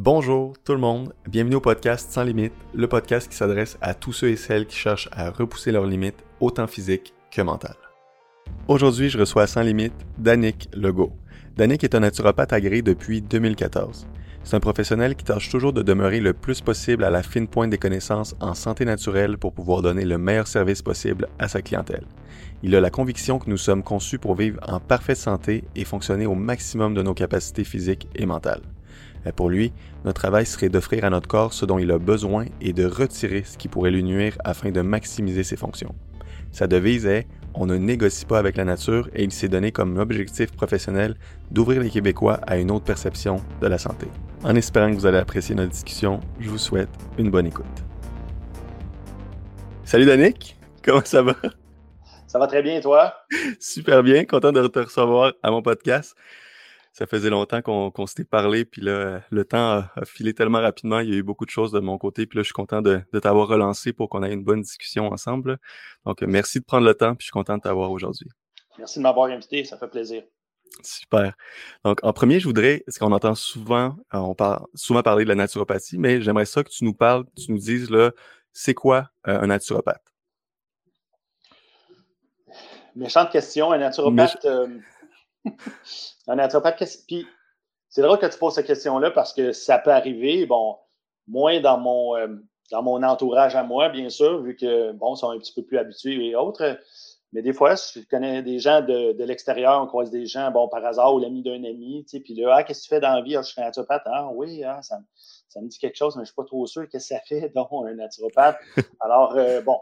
Bonjour tout le monde, bienvenue au podcast Sans Limites, le podcast qui s'adresse à tous ceux et celles qui cherchent à repousser leurs limites, autant physiques que mentales. Aujourd'hui, je reçois Sans Limites Danick Legault. Danick est un naturopathe agréé depuis 2014. C'est un professionnel qui tâche toujours de demeurer le plus possible à la fine pointe des connaissances en santé naturelle pour pouvoir donner le meilleur service possible à sa clientèle. Il a la conviction que nous sommes conçus pour vivre en parfaite santé et fonctionner au maximum de nos capacités physiques et mentales. Pour lui, notre travail serait d'offrir à notre corps ce dont il a besoin et de retirer ce qui pourrait lui nuire afin de maximiser ses fonctions. Sa devise est On ne négocie pas avec la nature et il s'est donné comme objectif professionnel d'ouvrir les Québécois à une autre perception de la santé. En espérant que vous allez apprécier notre discussion, je vous souhaite une bonne écoute. Salut Danick, comment ça va? Ça va très bien, toi? Super bien, content de te recevoir à mon podcast ça faisait longtemps qu'on s'était parlé, puis là, le temps a, filé tellement rapidement. Il y a eu beaucoup de choses de mon côté, puis là, je suis content de, t'avoir relancé pour qu'on ait une bonne discussion ensemble. Donc, merci de prendre le temps, puis je suis content de t'avoir aujourd'hui. Merci de m'avoir invité, ça fait plaisir. Super. Donc, en premier, je voudrais, parce qu'on entend souvent, euh, on parle souvent parler de la naturopathie, mais j'aimerais ça que tu nous parles, tu nous dises là, c'est quoi euh, un naturopathe? Méchante question, un naturopathe. Euh, un naturopathe, puis c'est drôle que tu poses cette question-là parce que ça peut arriver, bon, moins dans mon, euh, dans mon entourage à moi, bien sûr, vu que, bon, sont un petit peu plus habitués et autres. Mais des fois, je connais des gens de, de l'extérieur, on croise des gens, bon, par hasard, ou l'ami d'un ami, tu sais, puis là, ah, qu'est-ce que tu fais dans la vie? Ah, je suis naturopathe. Ah, oui, ah, ça, me dit quelque chose, mais je ne suis pas trop sûr. Qu'est-ce que ça fait, donc, un naturopathe? Alors, euh, bon,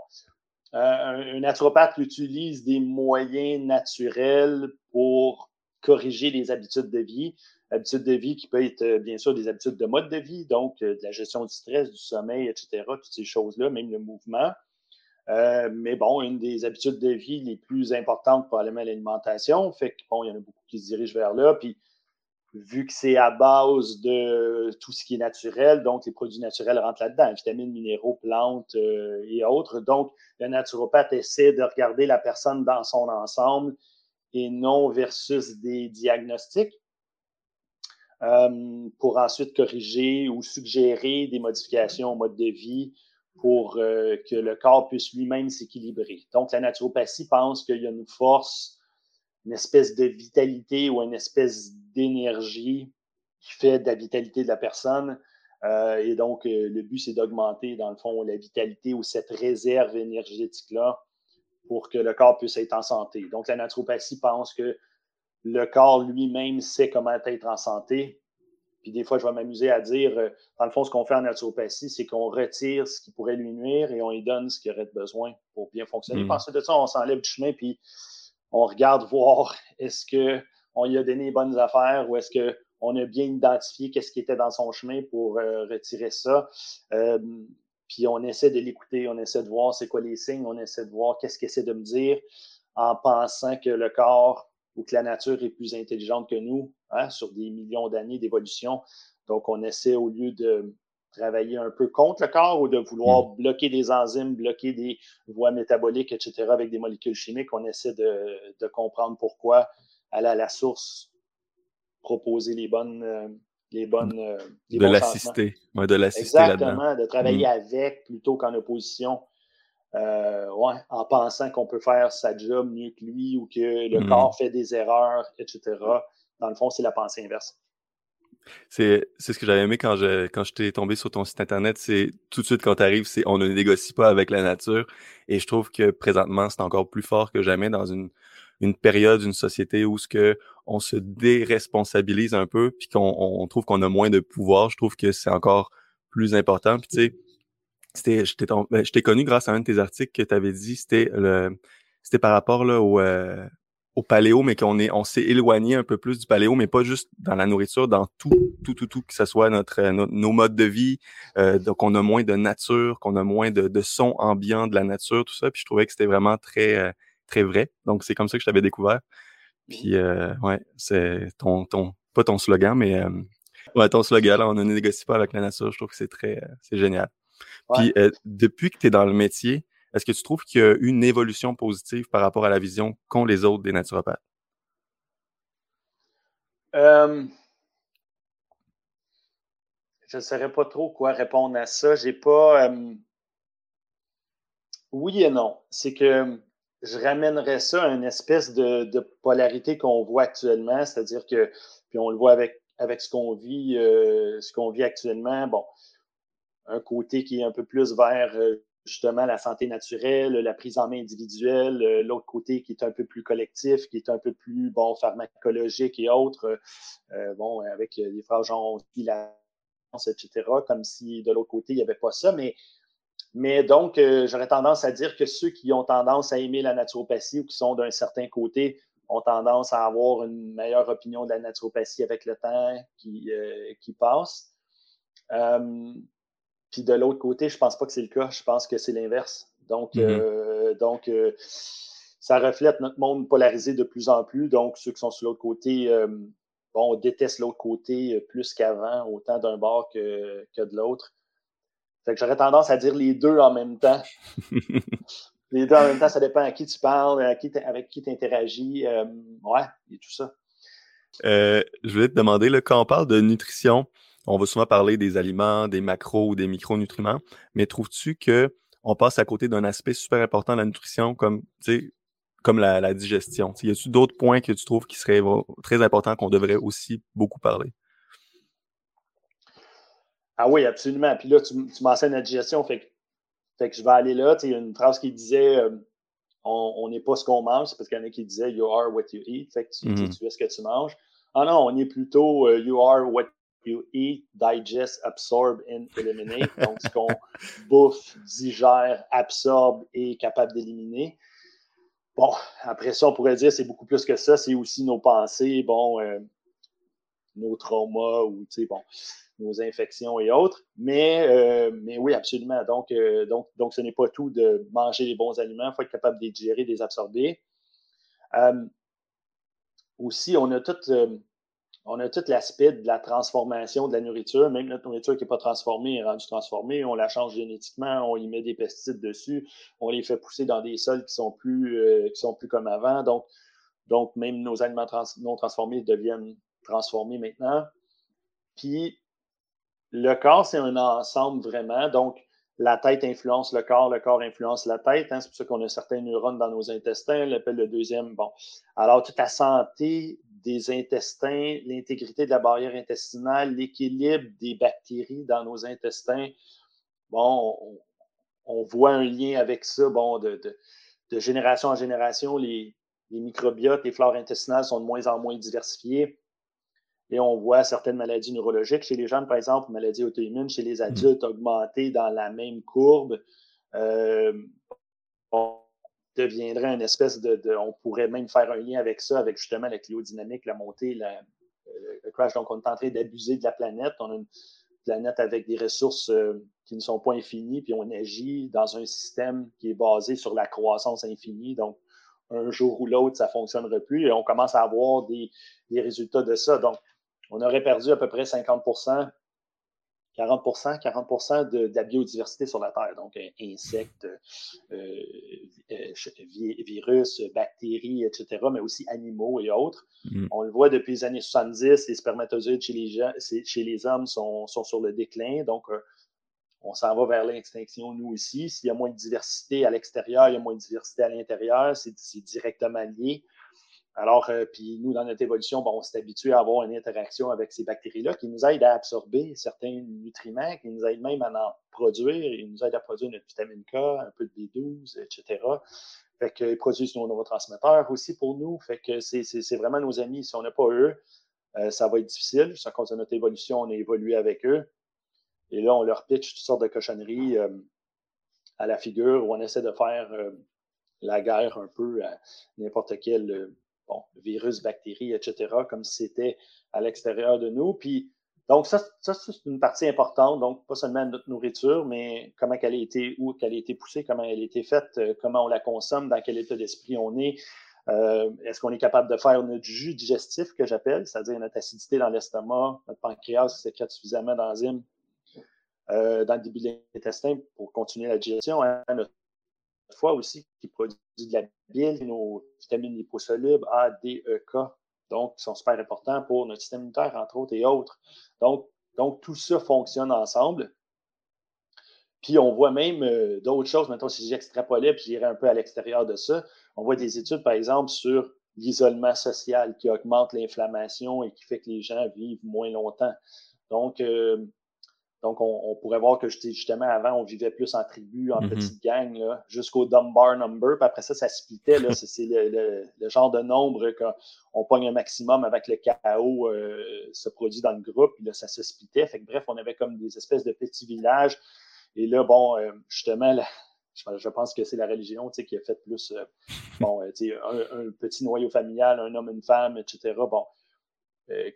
euh, un, naturopathe utilise des moyens naturels pour corriger les habitudes de vie. Habitudes de vie qui peuvent être, euh, bien sûr, des habitudes de mode de vie, donc euh, de la gestion du stress, du sommeil, etc., toutes ces choses-là, même le mouvement. Euh, mais bon, une des habitudes de vie les plus importantes, probablement l'alimentation. Fait que bon, il y en a beaucoup qui se dirigent vers là. Puis, vu que c'est à base de tout ce qui est naturel, donc les produits naturels rentrent là-dedans, vitamines, minéraux, plantes et autres. Donc, le naturopathe essaie de regarder la personne dans son ensemble et non versus des diagnostics euh, pour ensuite corriger ou suggérer des modifications au mode de vie pour euh, que le corps puisse lui-même s'équilibrer. Donc, la naturopathie pense qu'il y a une force, une espèce de vitalité ou une espèce d'énergie qui fait de la vitalité de la personne. Euh, et donc, le but, c'est d'augmenter, dans le fond, la vitalité ou cette réserve énergétique-là pour que le corps puisse être en santé. Donc, la naturopathie pense que le corps lui-même sait comment être en santé. Puis des fois, je vais m'amuser à dire, euh, dans le fond, ce qu'on fait en naturopathie, c'est qu'on retire ce qui pourrait lui nuire et on lui donne ce qu'il aurait besoin pour bien fonctionner. Mmh. Ensuite de ça, on s'enlève du chemin, puis on regarde voir est-ce qu'on lui a donné les bonnes affaires ou est-ce qu'on a bien identifié qu'est-ce qui était dans son chemin pour euh, retirer ça. Euh, puis on essaie de l'écouter, on essaie de voir c'est quoi les signes, on essaie de voir qu'est-ce qu'il essaie de me dire en pensant que le corps ou que la nature est plus intelligente que nous hein, sur des millions d'années d'évolution. Donc, on essaie, au lieu de travailler un peu contre le corps ou de vouloir mm. bloquer des enzymes, bloquer des voies métaboliques, etc., avec des molécules chimiques, on essaie de, de comprendre pourquoi aller à la source, proposer les bonnes, euh, les bonnes. Euh, de l'assister. de l'assister Exactement, de travailler mm. avec plutôt qu'en opposition. Euh, ouais, en pensant qu'on peut faire sa job mieux que lui ou que le mm. corps fait des erreurs, etc. Dans le fond, c'est la pensée inverse. C'est ce que j'avais aimé quand je, quand je t'ai tombé sur ton site internet. C'est tout de suite quand tu arrives, c'est on ne négocie pas avec la nature. Et je trouve que présentement, c'est encore plus fort que jamais dans une, une période, une société où ce que on se déresponsabilise un peu, puis qu'on on trouve qu'on a moins de pouvoir. Je trouve que c'est encore plus important. Puis tu sais, c'était, ben, je t'ai connu grâce à un de tes articles que tu avais dit, c'était le, c'était par rapport là au, euh, au paléo, mais qu'on est, on s'est éloigné un peu plus du paléo, mais pas juste dans la nourriture, dans tout, tout, tout, tout, que ce soit notre, nos modes de vie, euh, donc on a moins de nature, qu'on a moins de, de sons ambiants de la nature, tout ça. Puis je trouvais que c'était vraiment très, euh, très vrai. Donc, c'est comme ça que je t'avais découvert. Puis, euh, ouais, c'est ton, ton, pas ton slogan, mais euh, ouais, ton slogan, là, on ne négocie pas avec la nature. Je trouve que c'est très, euh, c'est génial. Puis, euh, depuis que tu es dans le métier, est-ce que tu trouves qu'il y a une évolution positive par rapport à la vision qu'ont les autres des naturopathes? je ne saurais pas trop quoi répondre à ça. J'ai pas. Euh, oui et non. C'est que je ramènerais ça à une espèce de, polarité qu'on voit actuellement, c'est-à-dire que, puis on le voit avec, avec ce qu'on vit, euh, ce qu'on vit actuellement. Bon, un côté qui est un peu plus vers euh, justement la santé naturelle, la prise en main individuelle, euh, l'autre côté qui est un peu plus collectif, qui est un peu plus bon pharmacologique et autres, euh, bon avec les phrases genre etc. Comme si de l'autre côté il n'y avait pas ça, mais mais donc, j'aurais tendance à dire que ceux qui ont tendance à aimer la naturopathie ou qui sont d'un certain côté ont tendance à avoir une meilleure opinion de la naturopathie avec le temps qui, qui passe. Puis de l'autre côté, je pense pas que c'est le cas. Je pense que c'est l'inverse. Donc, mm-hmm. euh, donc euh, ça reflète notre monde polarisé de plus en plus. Donc, ceux qui sont sur l'autre côté, euh, bon, on déteste l'autre côté plus qu'avant, autant d'un bord que, que de l'autre. Fait que j'aurais tendance à dire les deux en même temps. les deux en même temps, ça dépend à qui tu parles, à qui avec qui tu interagis. ouais, et tout ça. je voulais te demander, là, quand on parle de nutrition, on va souvent parler des aliments, des macros ou des micronutriments, mais trouves-tu que on passe à côté d'un aspect super important de la nutrition comme, comme la, digestion? y a-t-il d'autres points que tu trouves qui seraient très importants qu'on devrait aussi beaucoup parler? Ah oui, absolument. Puis là, tu, mentionnes la digestion, fait que, je vais aller là. Il y a une phrase qui disait euh, on n'est pas ce qu'on mange, c'est parce qu'il y en a qui disaient You are what you eat, fait que tu, mm-hmm. es ce que tu manges. Ah non, on est plutôt euh, You are what eat, digest, absorb and eliminate. Donc, ce qu'on bouffe, digère, absorbe et est capable d'éliminer. Bon, après ça, on pourrait dire c'est beaucoup plus que ça. C'est aussi nos pensées, bon, euh, nos traumas ou, tu sais, bon, nos infections et autres. Mais, euh, mais oui, absolument. Donc, euh, donc, donc ce n'est pas tout de manger les bons aliments. Il faut être capable de les digérer, de les absorber. aussi, on a tout on a tout l'aspect de la transformation de la nourriture. Même notre nourriture qui n'est pas transformée est rendue transformée. On la change génétiquement, on y met des pesticides dessus, on les fait pousser dans des sols qui sont plus, euh, qui sont plus comme avant. Donc, donc même nos aliments non transformés deviennent transformés maintenant. Puis, le corps, c'est un ensemble vraiment. Donc, la tête influence le corps, le corps influence la tête. Hein. C'est pour ça qu'on a certains neurones dans nos intestins. On l'appelle le deuxième. Bon. Alors, toute la santé des intestins, l'intégrité de la barrière intestinale, l'équilibre des bactéries dans nos intestins. Bon, on, voit un lien avec ça. Bon, de, génération en génération, les, microbiotes, les flores intestinales sont de moins en moins diversifiées. Et on voit certaines maladies neurologiques chez les jeunes, par exemple, maladies auto-immunes chez les mmh. adultes augmentées dans la même courbe. Euh, deviendrait une espèce de, On pourrait même faire un lien avec ça, avec justement la cliodynamique, la montée, euh, le crash. Donc, on est en train d'abuser de la planète. On a une planète avec des ressources euh, qui ne sont pas infinies, puis on agit dans un système qui est basé sur la croissance infinie. Donc, un jour ou l'autre, ça ne fonctionnerait plus et on commence à avoir des, des résultats de ça. Donc, on aurait perdu à peu près 50 40% 40% de, la biodiversité sur la Terre, donc euh, insectes, euh, euh, virus, bactéries, etc., mais aussi animaux et autres. Mm. On le voit depuis les années 70, les spermatozoïdes chez les, gens, chez les hommes sont, sont, sur le déclin, donc on s'en va vers l'extinction, nous aussi. S'il y a moins de diversité à l'extérieur, il y a moins de diversité à l'intérieur, c'est directement lié. Alors, euh, puis nous, dans notre évolution, bon, on s'est habitué à avoir une interaction avec ces bactéries-là qui nous aident à absorber certains nutriments, qui nous aident même à en produire. Ils nous aident à produire notre vitamine K, un peu de B12, etc. Fait qu'ils produisent nos neurotransmetteurs aussi pour nous. Fait que c'est vraiment nos amis. Si on n'a pas eux, euh, ça va être difficile. À cause de notre évolution, on a évolué avec eux. Et là, on leur pitch toutes sortes de cochonneries euh, à la figure où on essaie de faire la guerre un peu à n'importe quel bon, virus, bactéries, etc., comme si c'était à l'extérieur de nous. Puis, donc, ça, ça c'est une partie importante. Donc, pas seulement notre nourriture, mais comment elle a été, où qu'elle a été poussée, comment elle a été faite, euh, comment on la consomme, dans quel état d'esprit on est. Euh, est-ce qu'on est capable de faire notre jus digestif, que j'appelle, c'est-à-dire notre acidité dans l'estomac, notre pancréas sécrète suffisamment d'enzymes euh, dans le début de l'intestin pour continuer la digestion. Hein, fois aussi qui produit de la bile, nos vitamines liposolubles, A, D, E, K, donc qui sont super importants pour notre système immunitaire, entre autres, et autres. Donc, Donc, tout ça fonctionne ensemble. Puis on voit même euh, d'autres choses, maintenant si j'extrapolais, puis j'irais un peu à l'extérieur de ça, on voit des études, par exemple, sur l'isolement social qui augmente l'inflammation et qui fait que les gens vivent moins longtemps. Donc, euh, donc on, pourrait voir que justement, avant, on vivait plus en tribu, en mm-hmm. petite gang, jusqu'au Dunbar number. Puis après ça, ça splittait. C'est le, genre de nombre qu'on pogne un maximum avec le chaos euh, se produit dans le groupe. Puis là, ça se splittait. Fait que, bref, on avait comme des espèces de petits villages. Et là, bon, euh, justement, je pense que c'est la religion qui a fait plus euh, bon, un, un, petit noyau familial, un homme, une femme, etc. Bon,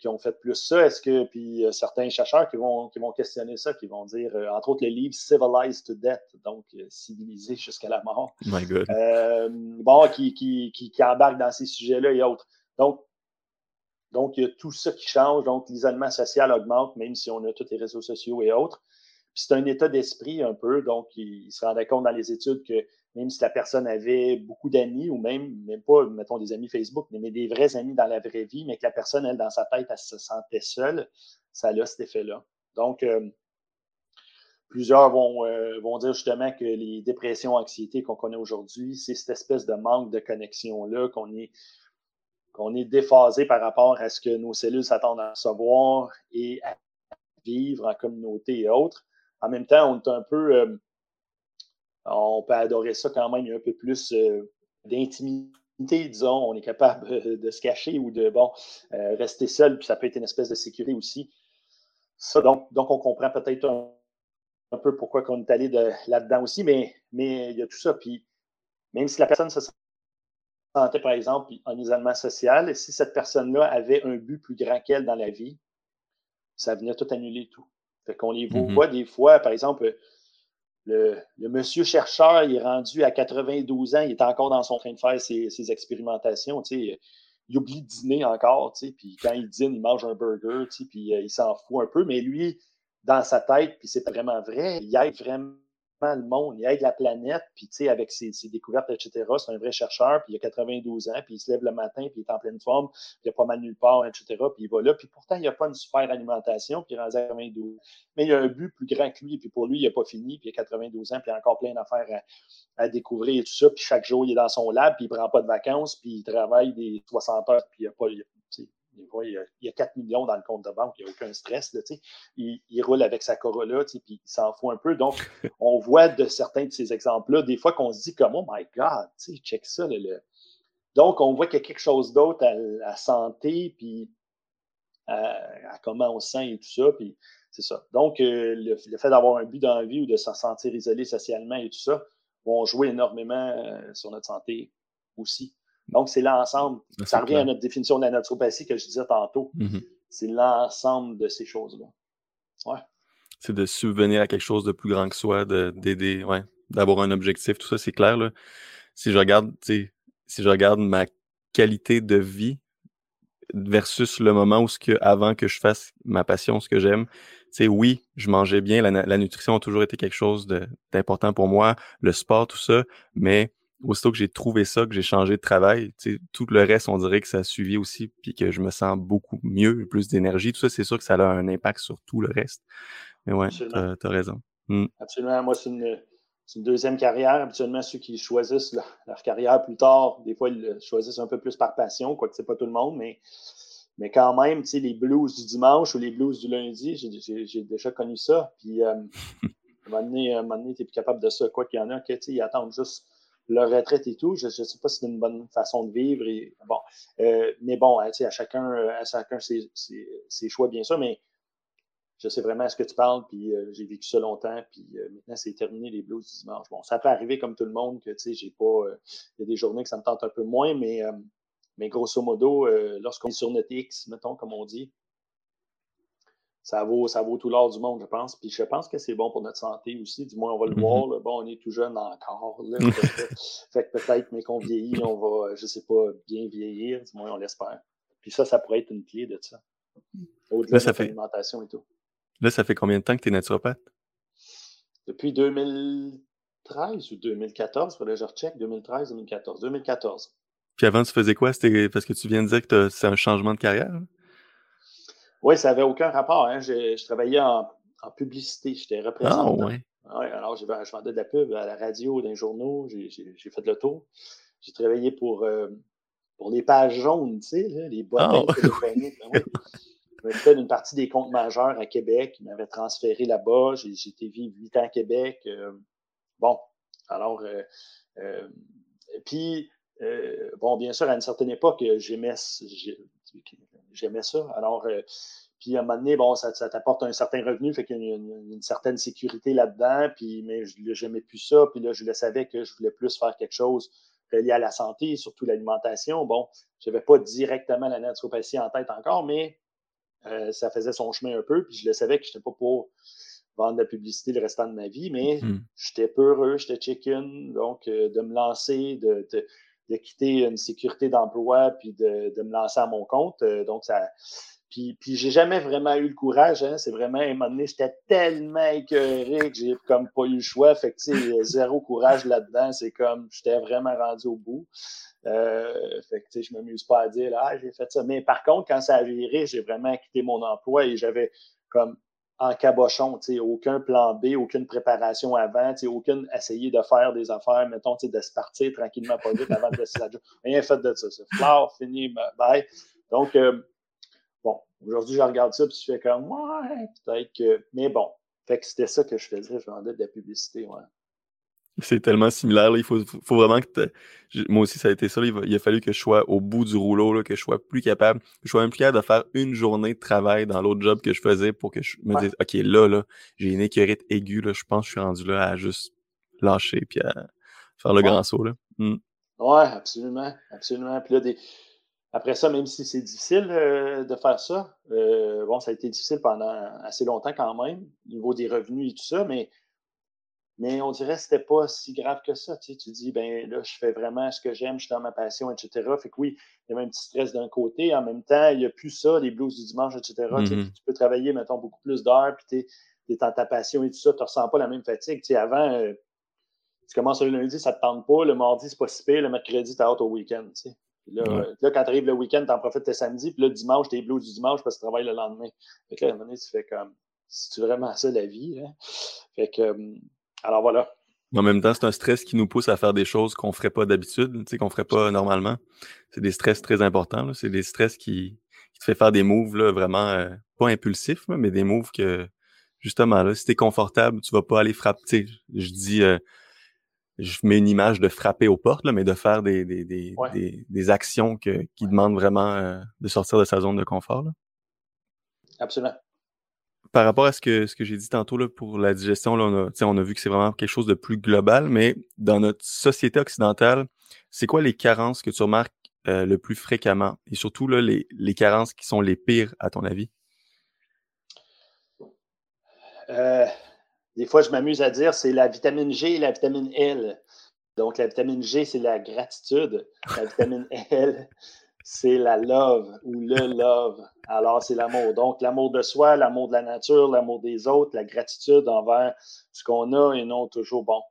qui ont fait plus ça? Est-ce que, puis euh, certains chercheurs qui vont, qui vont questionner ça, qui vont dire, euh, entre autres, le livre Civilized to Death, donc civilisé jusqu'à la mort. My God. bon, qui, qui, qui, qui, embarque dans ces sujets-là et autres. Donc, donc, il y a tout ça qui change. Donc, l'isolement social augmente, même si on a tous les réseaux sociaux et autres. Puis c'est un état d'esprit un peu. Donc, il, il se rendait compte dans les études que même si la personne avait beaucoup d'amis ou même, même pas, mettons, des amis Facebook, mais des vrais amis dans la vraie vie, mais que la personne, elle, dans sa tête, elle se sentait seule, ça a cet effet-là. Donc, euh, plusieurs vont, euh, vont dire justement que les dépressions, anxiétés qu'on connaît aujourd'hui, c'est cette espèce de manque de connexion-là, qu'on est, qu'on est déphasé par rapport à ce que nos cellules s'attendent à recevoir et à vivre en communauté et autres. En même temps, on est un peu... Euh, on peut adorer ça quand même. Il y a un peu plus euh, d'intimité, disons. On est capable de se cacher ou de bon euh, rester seul, puis ça peut être une espèce de sécurité aussi. Ça, donc, donc on comprend peut-être un, peu pourquoi on est allé là-dedans aussi, mais, mais il y a tout ça. Puis même si la personne se sentait, par exemple, en isolement social, si cette personne-là avait un but plus grand qu'elle dans la vie, ça venait tout annuler tout. Fait qu'on les mm-hmm. voit des fois, par exemple, le, monsieur chercheur, il est rendu à 92 ans, il est encore dans son train de faire ses, expérimentations. il oublie de dîner encore, puis quand il dîne, il mange un burger, puis euh, il s'en fout un peu. Mais lui, dans sa tête, puis c'est vraiment vrai, il aide vraiment le monde, il aide la planète, puis tu sais, avec ses, découvertes, etc., c'est un vrai chercheur, puis il a 92 ans, puis il se lève le matin, puis il est en pleine forme, puis il a pas mal nulle part, etc., puis il va là, puis pourtant, il n'a pas une super alimentation, puis il est à 92 mais il a un but plus grand que lui, puis pour lui, il n'a pas fini, puis il a 92 ans, puis il a encore plein d'affaires à, découvrir et tout ça, puis chaque jour, il est dans son lab, puis il ne prend pas de vacances, puis il travaille des 60 heures, puis il n'a pas, il y, a, 4 millions dans le compte de banque, il n'y a aucun stress. Là, il, il, roule avec sa Corolla, puis il s'en fout un peu. Donc, on voit de certains de ces exemples-là, des fois qu'on se dit comme Oh my God, check ça. Donc, on voit qu'il y a quelque chose d'autre à la santé, puis à, comment on se sent et tout ça. Puis c'est ça. Donc, euh, le, fait d'avoir un but dans la vie ou de se sentir isolé socialement et tout ça vont jouer énormément euh, sur notre santé aussi. Donc, c'est l'ensemble. Ça revient à notre définition de la naturopathie que je disais tantôt. Mm-hmm. C'est l'ensemble de ces choses-là. Ouais. C'est de subvenir à quelque chose de plus grand que soi, d'aider, ouais, d'avoir un objectif, tout ça, c'est clair. Là. Si je regarde, si je regarde ma qualité de vie versus le moment où ce que, avant que je fasse ma passion, ce que j'aime, c'est oui, je mangeais bien, la, la, nutrition a toujours été quelque chose d'important pour moi, le sport, tout ça, mais aussitôt que j'ai trouvé ça, que j'ai changé de travail, tout le reste, on dirait que ça a suivi aussi, puis que je me sens beaucoup mieux, plus d'énergie. Tout ça, c'est sûr que ça a un impact sur tout le reste. Mais ouais, tu as, raison. Mmh. Absolument. Moi, c'est une, deuxième carrière. Habituellement, ceux qui choisissent leur, carrière plus tard, des fois, ils le choisissent un peu plus par passion, quoique c'est pas tout le monde, mais, mais quand même, tu sais, les blues du dimanche ou les blues du lundi, j'ai déjà connu ça. Puis, euh, à un moment donné, tu n'es plus capable de ça. Quoi qu'il y en a, que, ils attendent juste leur retraite et tout. Je ne sais pas si c'est une bonne façon de vivre. Et, bon, euh, mais bon, à chacun, à chacun ses, ses, choix, bien sûr, mais je sais vraiment à ce que tu parles, puis euh, j'ai vécu ça longtemps, puis euh, maintenant c'est terminé les blues du dimanche. Bon, ça peut arriver comme tout le monde que, tu sais, j'ai pas. Il y a des journées que ça me tente un peu moins, mais, mais grosso modo, lorsqu'on est sur notre X, mettons, comme on dit, ça vaut, ça vaut tout l'or du monde, je pense. Puis je pense que c'est bon pour notre santé aussi. Du moins, on va le voir. Mm-hmm. Bon, on est tout jeune encore. fait que peut-être, mais qu'on vieillit, on va, je sais pas, bien vieillir. Du moins, on l'espère. Puis ça, ça pourrait être une clé de ça. Au-delà de l'alimentation et tout. Là, ça fait combien de temps que tu es naturopathe? Depuis 2013 ou 2014, il faudrait que je recheck. 2013, 2014. 2014. Puis avant, tu faisais quoi? C'était parce que tu viens de dire que c'est un changement de carrière? Oui, ça n'avait aucun rapport. Hein. Je, travaillais en, publicité. J'étais représentant. Ah, ouais. Oui, alors je, vendais de la pub à la radio, dans les journaux. J'ai fait le tour. J'ai travaillé pour, euh, pour les pages jaunes, tu sais, les boîtes oh. Ben je fait une partie des comptes majeurs à Québec. Ils m'avaient transféré là-bas. J'ai été vivre huit ans à Québec. Euh, bon, alors, euh, puis, bon, bien sûr, à une certaine époque, j'aimais j'aimais ça. Alors, puis à un moment donné, bon, ça, t'apporte un certain revenu, fait qu'il y a une, certaine sécurité là-dedans, puis mais je n'aimais plus ça, puis là, je le savais que je voulais plus faire quelque chose lié à la santé, surtout l'alimentation. Bon, je n'avais pas directement la naturopathie en tête encore, mais euh, ça faisait son chemin un peu, puis je le savais que je n'étais pas pour vendre de la publicité le restant de ma vie, mais mm-hmm. j'étais peureux, j'étais chicken, donc euh, de me lancer, de, de, quitter une sécurité d'emploi, puis de, de, me lancer à mon compte. Euh, donc, ça, puis, puis j'ai jamais vraiment eu le courage. Hein. C'est vraiment, à un moment donné, j'étais tellement écœuré que j'ai comme pas eu le choix. Fait que, zéro courage là-dedans. C'est comme, j'étais vraiment rendu au bout. Euh, fait que, je m'amuse pas à dire, ah, j'ai fait ça. Mais par contre, quand ça a viré, j'ai vraiment quitté mon emploi et j'avais comme en cabochon, aucun plan B, aucune préparation avant, aucune essayer de faire des affaires, mettons, de se partir tranquillement pas vite avant de se Rien fait de ça. C'est fleur, fini, bye. Donc, euh, Bon, aujourd'hui, je regarde ça, puis je fais comme, ouais, peut-être que. Mais bon, fait que c'était ça que je faisais, je vendais de la publicité, ouais. C'est tellement similaire. Il faut, faut, vraiment que Moi aussi, ça a été ça. Il, a fallu que je sois au bout du rouleau, là, que je sois plus capable, que je sois même plus capable de faire une journée de travail dans l'autre job que je faisais pour que je me dise OK, là, là, j'ai une écœurite aiguë. Là, je pense que je suis rendu là à juste lâcher puis à faire le grand saut. Là. Hmm. Ouais, absolument. Absolument. Puis là, des, après ça, même si c'est difficile euh, de faire ça, euh, bon, ça a été difficile pendant assez longtemps quand même, au niveau des revenus et tout ça, mais, mais on dirait que c'était pas si grave que ça. Tu, sais, tu dis, ben là, je fais vraiment ce que j'aime, je suis dans ma passion, etc. Fait que oui, il y avait un petit stress d'un côté. En même temps, il n'y a plus ça, les blues du dimanche, etc. tu, mm-hmm. peux travailler, mettons, beaucoup plus d'heures, puis tu es, dans ta passion et tout ça, tu ne ressens pas la même fatigue. Tu sais, avant, euh, tu commences le lundi, ça ne te tente pas, le mardi, c'est pas si pire, le mercredi, tu es out au week-end. Tu sais. Là, là, quand tu arrives le week-end, tu en profites le samedi, puis là, dimanche, tu es bleu du dimanche parce que tu travailles le lendemain. Fait que là, à un moment donné, tu fais comme, c'est vraiment ça la vie. Hein? Fait que, euh, alors voilà. En même temps, c'est un stress qui nous pousse à faire des choses qu'on ne ferait pas d'habitude, tu sais, qu'on ne ferait pas normalement. C'est des stress très importants. C'est des stress qui, qui, te fait faire des moves là, vraiment euh, pas impulsifs, mais des moves que justement là, si tu es confortable, tu vas pas aller frapper. Je dis euh, je mets une image de frapper aux portes, là, mais de faire des, des, des, des, actions que, qui demandent vraiment euh, de sortir de sa zone de confort. Là. Absolument. Par rapport à ce que, j'ai dit tantôt pour la digestion, on, a, on a vu que c'est vraiment quelque chose de plus global, mais dans notre société occidentale, c'est quoi les carences que tu remarques euh, le plus fréquemment? Et surtout les carences qui sont les pires à ton avis? Euh, des fois, je m'amuse à dire c'est la vitamine G et la vitamine L. Donc, la vitamine G, c'est la gratitude. La vitamine L, c'est la love ou le love. Alors, c'est l'amour. Donc, l'amour de soi, l'amour de la nature, l'amour des autres, la gratitude envers ce qu'on a et non toujours bon.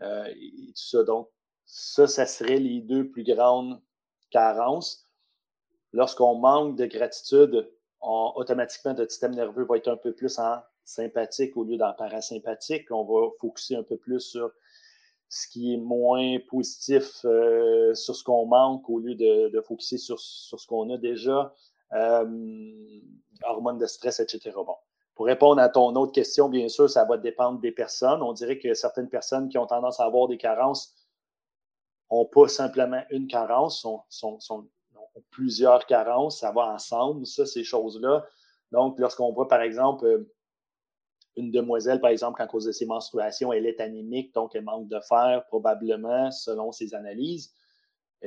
Euh, et tout ça. Donc, ça, ça serait les deux plus grandes carences. Lorsqu'on manque de gratitude, automatiquement, notre système nerveux va être un peu plus en sympathique au lieu d'en parasympathique. On va focuser un peu plus sur ce qui est moins positif, euh, sur ce qu'on manque au lieu de, de focuser sur, sur ce qu'on a déjà. Euh, hormones de stress, etc. Bon. Pour répondre à ton autre question, bien sûr, ça va dépendre des personnes. On dirait que certaines personnes qui ont tendance à avoir des carences n'ont pas simplement une carence, sont, ont plusieurs carences, ça va ensemble, ça, ces choses-là. Donc, lorsqu'on voit, par exemple, euh, une demoiselle, par exemple, quand à cause de ses menstruations, elle est anémique, donc elle manque de fer, probablement, selon ses analyses.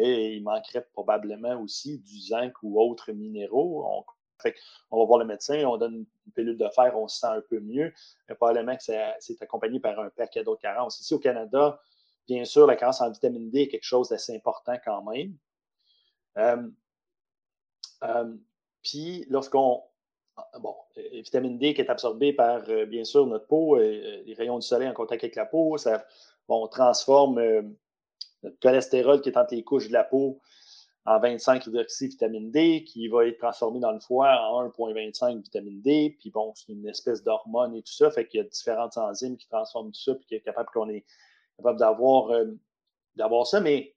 Il manquerait probablement aussi du zinc ou autres minéraux. On, on va voir le médecin, on donne une pilule de fer, on se sent un peu mieux. Mais probablement que c'est accompagné par un paquet d'autres carences. Ici au Canada, bien sûr, la carence en vitamine D est quelque chose d'assez important quand même. Euh, euh, puis, lorsqu'on bon, vitamine D qui est absorbée par, euh, bien sûr, notre peau, euh, les rayons du soleil en contact avec la peau, ça transforme notre cholestérol qui est entre les couches de la peau en 25 vitamine D qui va être transformé dans le foie en 1,25 vitamine D. Puis bon, c'est une espèce d'hormone et tout ça. Fait qu'il y a différentes enzymes qui transforment tout ça puis qui est capable qu'on est capable d'avoir euh, ça. Mais,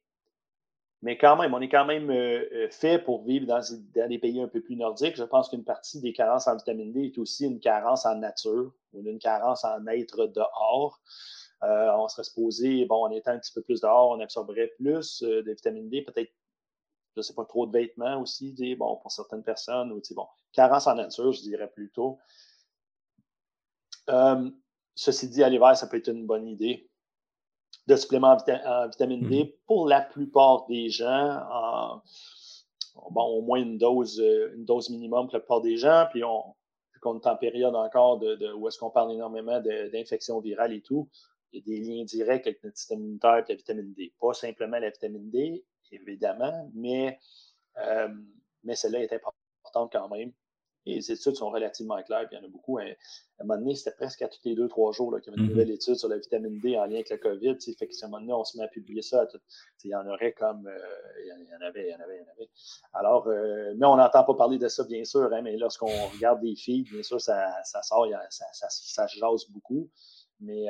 mais quand même, on est quand même euh, euh, fait pour vivre dans, dans, des pays un peu plus nordiques. Je pense qu'une partie des carences en vitamine D est aussi une carence en nature ou une carence en être dehors. On serait supposé, bon, en étant un petit peu plus dehors, on absorberait plus de vitamine D, peut-être je ne sais pas, trop de vêtements aussi, bon, pour certaines personnes, ou bon, carence en nature, je dirais plutôt. Euh, ceci dit, à l'hiver, ça peut être une bonne idée de supplément en, vitamine D mm-hmm. pour la plupart des gens, bon, au moins une dose, euh, une dose minimum pour la plupart des gens, puis on, vu qu'on est en période encore de, où est-ce qu'on parle énormément d'infections virales et tout, il y a des liens directs avec notre système immunitaire et la vitamine D. Pas simplement la vitamine D, évidemment, mais, euh, mais celle-là est importante quand même. Et les études sont relativement claires, puis il y en a beaucoup. À un moment donné, c'était presque à tous les deux, trois jours qu'il y avait une mm-hmm. nouvelle étude sur la vitamine D en lien avec le COVID. Fait que à un moment donné, on se met à publier ça. il y en aurait comme. Euh, il y en avait, il y en avait, il y en avait. Alors, euh, mais on n'entend pas parler de ça, bien sûr, hein, mais lorsqu'on regarde des filles, bien sûr, ça, ça sort, ça, ça, ça, jase beaucoup, mais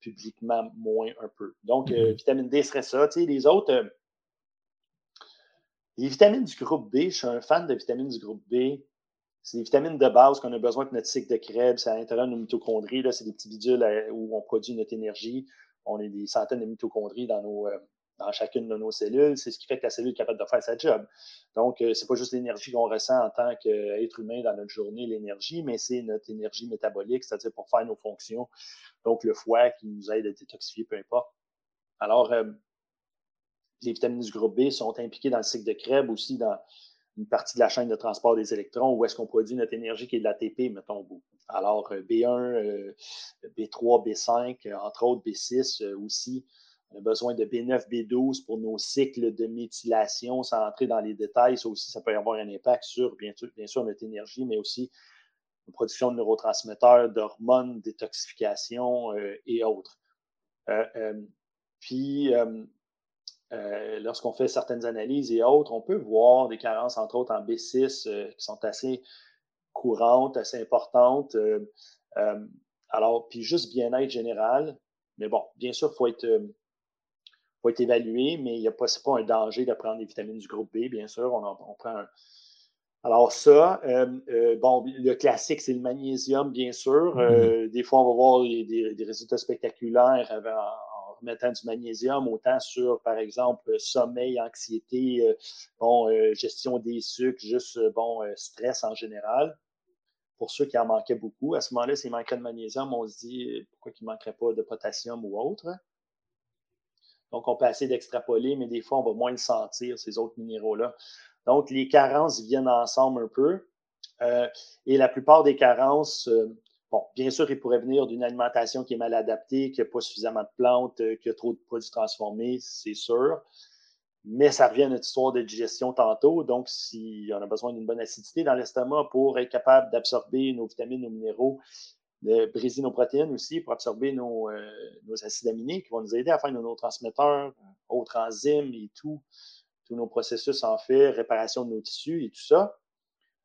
publiquement moins un peu. Donc, mm-hmm. vitamine D serait ça. les autres les vitamines du groupe B, je suis un fan de vitamines du groupe B. C'est des vitamines de base qu'on a besoin pour notre cycle de Krebs à l'intérieur de nos mitochondries. C'est des petits bidules euh, où on produit notre énergie. On a des centaines de mitochondries dans, nos, euh, dans chacune de nos cellules. C'est ce qui fait que la cellule est capable de faire sa job. Donc, euh, c'est pas juste l'énergie qu'on ressent en tant qu'être humain dans notre journée, l'énergie, mais c'est notre énergie métabolique, c'est-à-dire pour faire nos fonctions. Donc, le foie qui nous aide à détoxifier, peu importe. Alors, les vitamines du groupe B sont impliquées dans le cycle de Krebs aussi, dans une partie de la chaîne de transport des électrons, où est-ce qu'on produit notre énergie qui est de l'ATP, mettons. Alors, B1, B3, B5, entre autres B6 euh, aussi. On a besoin de B9, B12 pour nos cycles de méthylation, sans entrer dans les détails. Ça aussi, ça peut avoir un impact sur, bien sûr, bien sûr notre énergie, mais aussi la production de neurotransmetteurs, d'hormones, détoxification euh, et autres. Euh, puis, euh, lorsqu'on fait certaines analyses et autres, on peut voir des carences, entre autres en B6, euh, qui sont assez courantes, assez importantes. Alors, puis juste bien-être général. Mais bon, bien sûr, il faut être, faut être évalué, mais il n'y a pas, pas un danger de prendre des vitamines du groupe B, bien sûr. On, prend Alors ça, bon, le classique, c'est le magnésium, bien sûr. Mm-hmm. des fois, on va voir des, des résultats spectaculaires mettant du magnésium, autant sur, par exemple, sommeil, anxiété, euh, bon, euh, gestion des sucres, juste, euh, bon, stress en général. Pour ceux qui en manquaient beaucoup, à ce moment-là, s'il manquerait de magnésium, on se dit pourquoi il ne manquerait pas de potassium ou autre. Donc, on peut essayer d'extrapoler, mais des fois, on va moins le sentir, ces autres minéraux-là. Donc, les carences viennent ensemble un peu. et la plupart des carences, Bon, bien sûr, il pourrait venir d'une alimentation qui est mal adaptée, qui n'a pas suffisamment de plantes, euh, qui a trop de produits transformés, c'est sûr. Mais ça revient à notre histoire de digestion tantôt. Donc, si on a besoin d'une bonne acidité dans l'estomac pour être capable d'absorber nos vitamines, nos minéraux, de briser nos protéines aussi pour absorber nos, euh, nos, acides aminés qui vont nous aider à faire nos neurotransmetteurs, autres enzymes et tout, tous nos processus en fait, réparation de nos tissus et tout ça.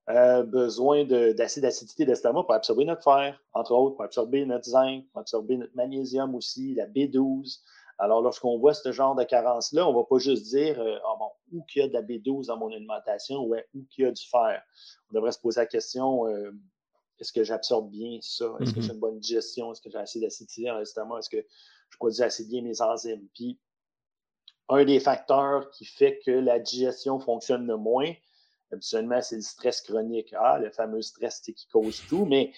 Euh, besoin d'acide d'acidité d'estomac pour absorber notre fer, entre autres, pour absorber notre zinc, pour absorber notre magnésium aussi, la B12. Alors, lorsqu'on voit ce genre de carence-là, on ne va pas juste dire euh, ah bon, où qu'il y a de la B12 dans mon alimentation? Ou où qu'il y a du fer. On devrait se poser la question euh, est-ce que j'absorbe bien ça? Est-ce que j'ai mm-hmm. une bonne digestion? Est-ce que j'ai assez d'acidité dans l'estomac Est-ce que je produis assez bien mes enzymes? Puis, un des facteurs qui fait que la digestion fonctionne le moins, Habituellement, c'est le stress chronique. Ah, le fameux stress qui cause tout, mais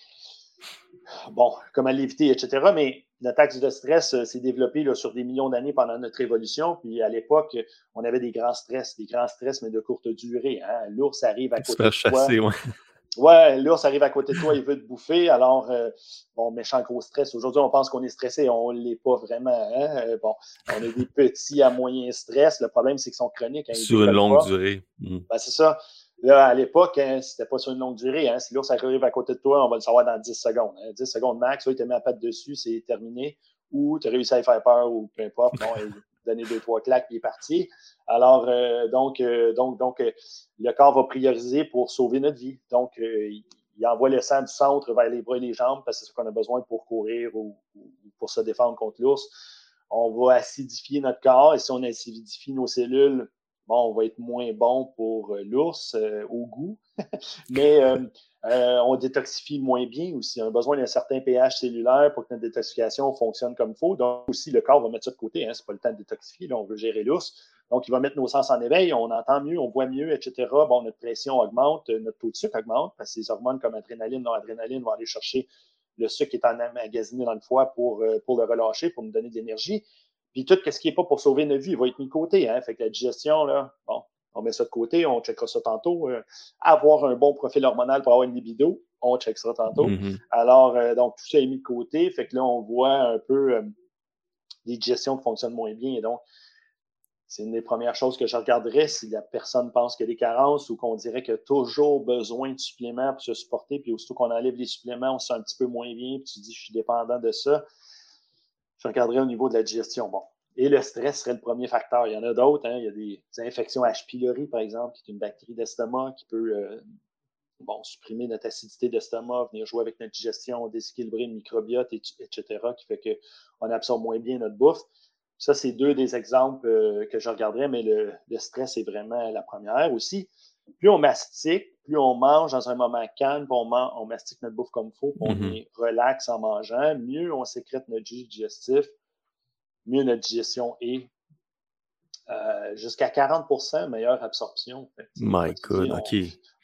bon, comment l'éviter, etc. Mais l'attaque de stress euh, s'est développée là, sur des millions d'années pendant notre évolution. Puis à l'époque, on avait des grands stress, des grands stress, mais de courte durée. Hein. L'ours arrive à côté de toi. Ouais. Ouais, l'ours arrive à côté de toi, il veut te bouffer. Alors, euh, bon, méchant gros stress. Aujourd'hui, on pense qu'on est stressé, on ne l'est pas vraiment. Hein. Euh, bon, on est des petits à moyen stress. Le problème, c'est qu'ils sont chroniques. Hein, sur une longue durée. Hmm. Ben, c'est ça. Là, à l'époque, hein, c'était pas sur une longue durée. Hein. Si l'ours arrive à côté de toi, on va le savoir dans 10 secondes. 10 hein. secondes max, il te met la patte dessus, c'est terminé. Ou tu as réussi à y faire peur, ou peu importe. Donner deux, trois claques, il est parti. Alors, donc, donc, donc, le corps va prioriser pour sauver notre vie. Donc, il, envoie le sang du centre vers les bras et les jambes parce que c'est ce qu'on a besoin pour courir ou, pour se défendre contre l'ours. On va acidifier notre corps et si on acidifie nos cellules, bon, on va être moins bon pour l'ours au goût. Mais euh, on détoxifie moins bien aussi. On a besoin d'un certain pH cellulaire pour que notre détoxification fonctionne comme il faut. Donc, aussi, le corps va mettre ça de côté. Hein. Ce n'est pas le temps de détoxifier. Là, on veut gérer l'ours. Donc, il va mettre nos sens en éveil. On entend mieux, on voit mieux, etc. Bon, notre pression augmente, notre taux de sucre augmente parce que ces hormones comme adrénaline, non-adrénaline vont aller chercher le sucre qui est emmagasiné dans le foie pour, euh, pour le relâcher, pour nous donner de l'énergie. Puis tout ce qui n'est pas pour sauver notre vie va être mis de côté. Hein. Fait que la digestion, là, bon, on met ça de côté, on checkera ça tantôt. Euh, avoir un bon profil hormonal pour avoir une libido, on checkera tantôt. Mm-hmm. Alors, euh, donc, tout ça est mis de côté. Fait que là, on voit un peu euh, des digestions qui fonctionnent moins bien. Et donc, c'est une des premières choses que je regarderais si la personne pense qu'il y a des carences ou qu'on dirait qu'il y a toujours besoin de suppléments pour se supporter. Puis, aussitôt qu'on enlève les suppléments, on se sent un petit peu moins bien. Puis, tu dis, je suis dépendant de ça. Je regarderais au niveau de la digestion. Bon, et le stress serait le premier facteur. Il y en a d'autres. Hein. Il y a des, infections H. pylori, par exemple, qui est une bactérie d'estomac qui peut euh, bon, supprimer notre acidité d'estomac, venir jouer avec notre digestion, déséquilibrer le microbiote, etc., qui fait qu'on absorbe moins bien notre bouffe. Ça, c'est deux des exemples euh, que je regarderais, mais le, stress est vraiment la première aussi. Plus on mastique, plus on mange dans un moment calme, on, on mastique notre bouffe comme il faut, on mm-hmm. est relax en mangeant, mieux on sécrète notre jus digestif, mieux notre digestion est. Euh, jusqu'à 40% meilleure absorption. My God, OK.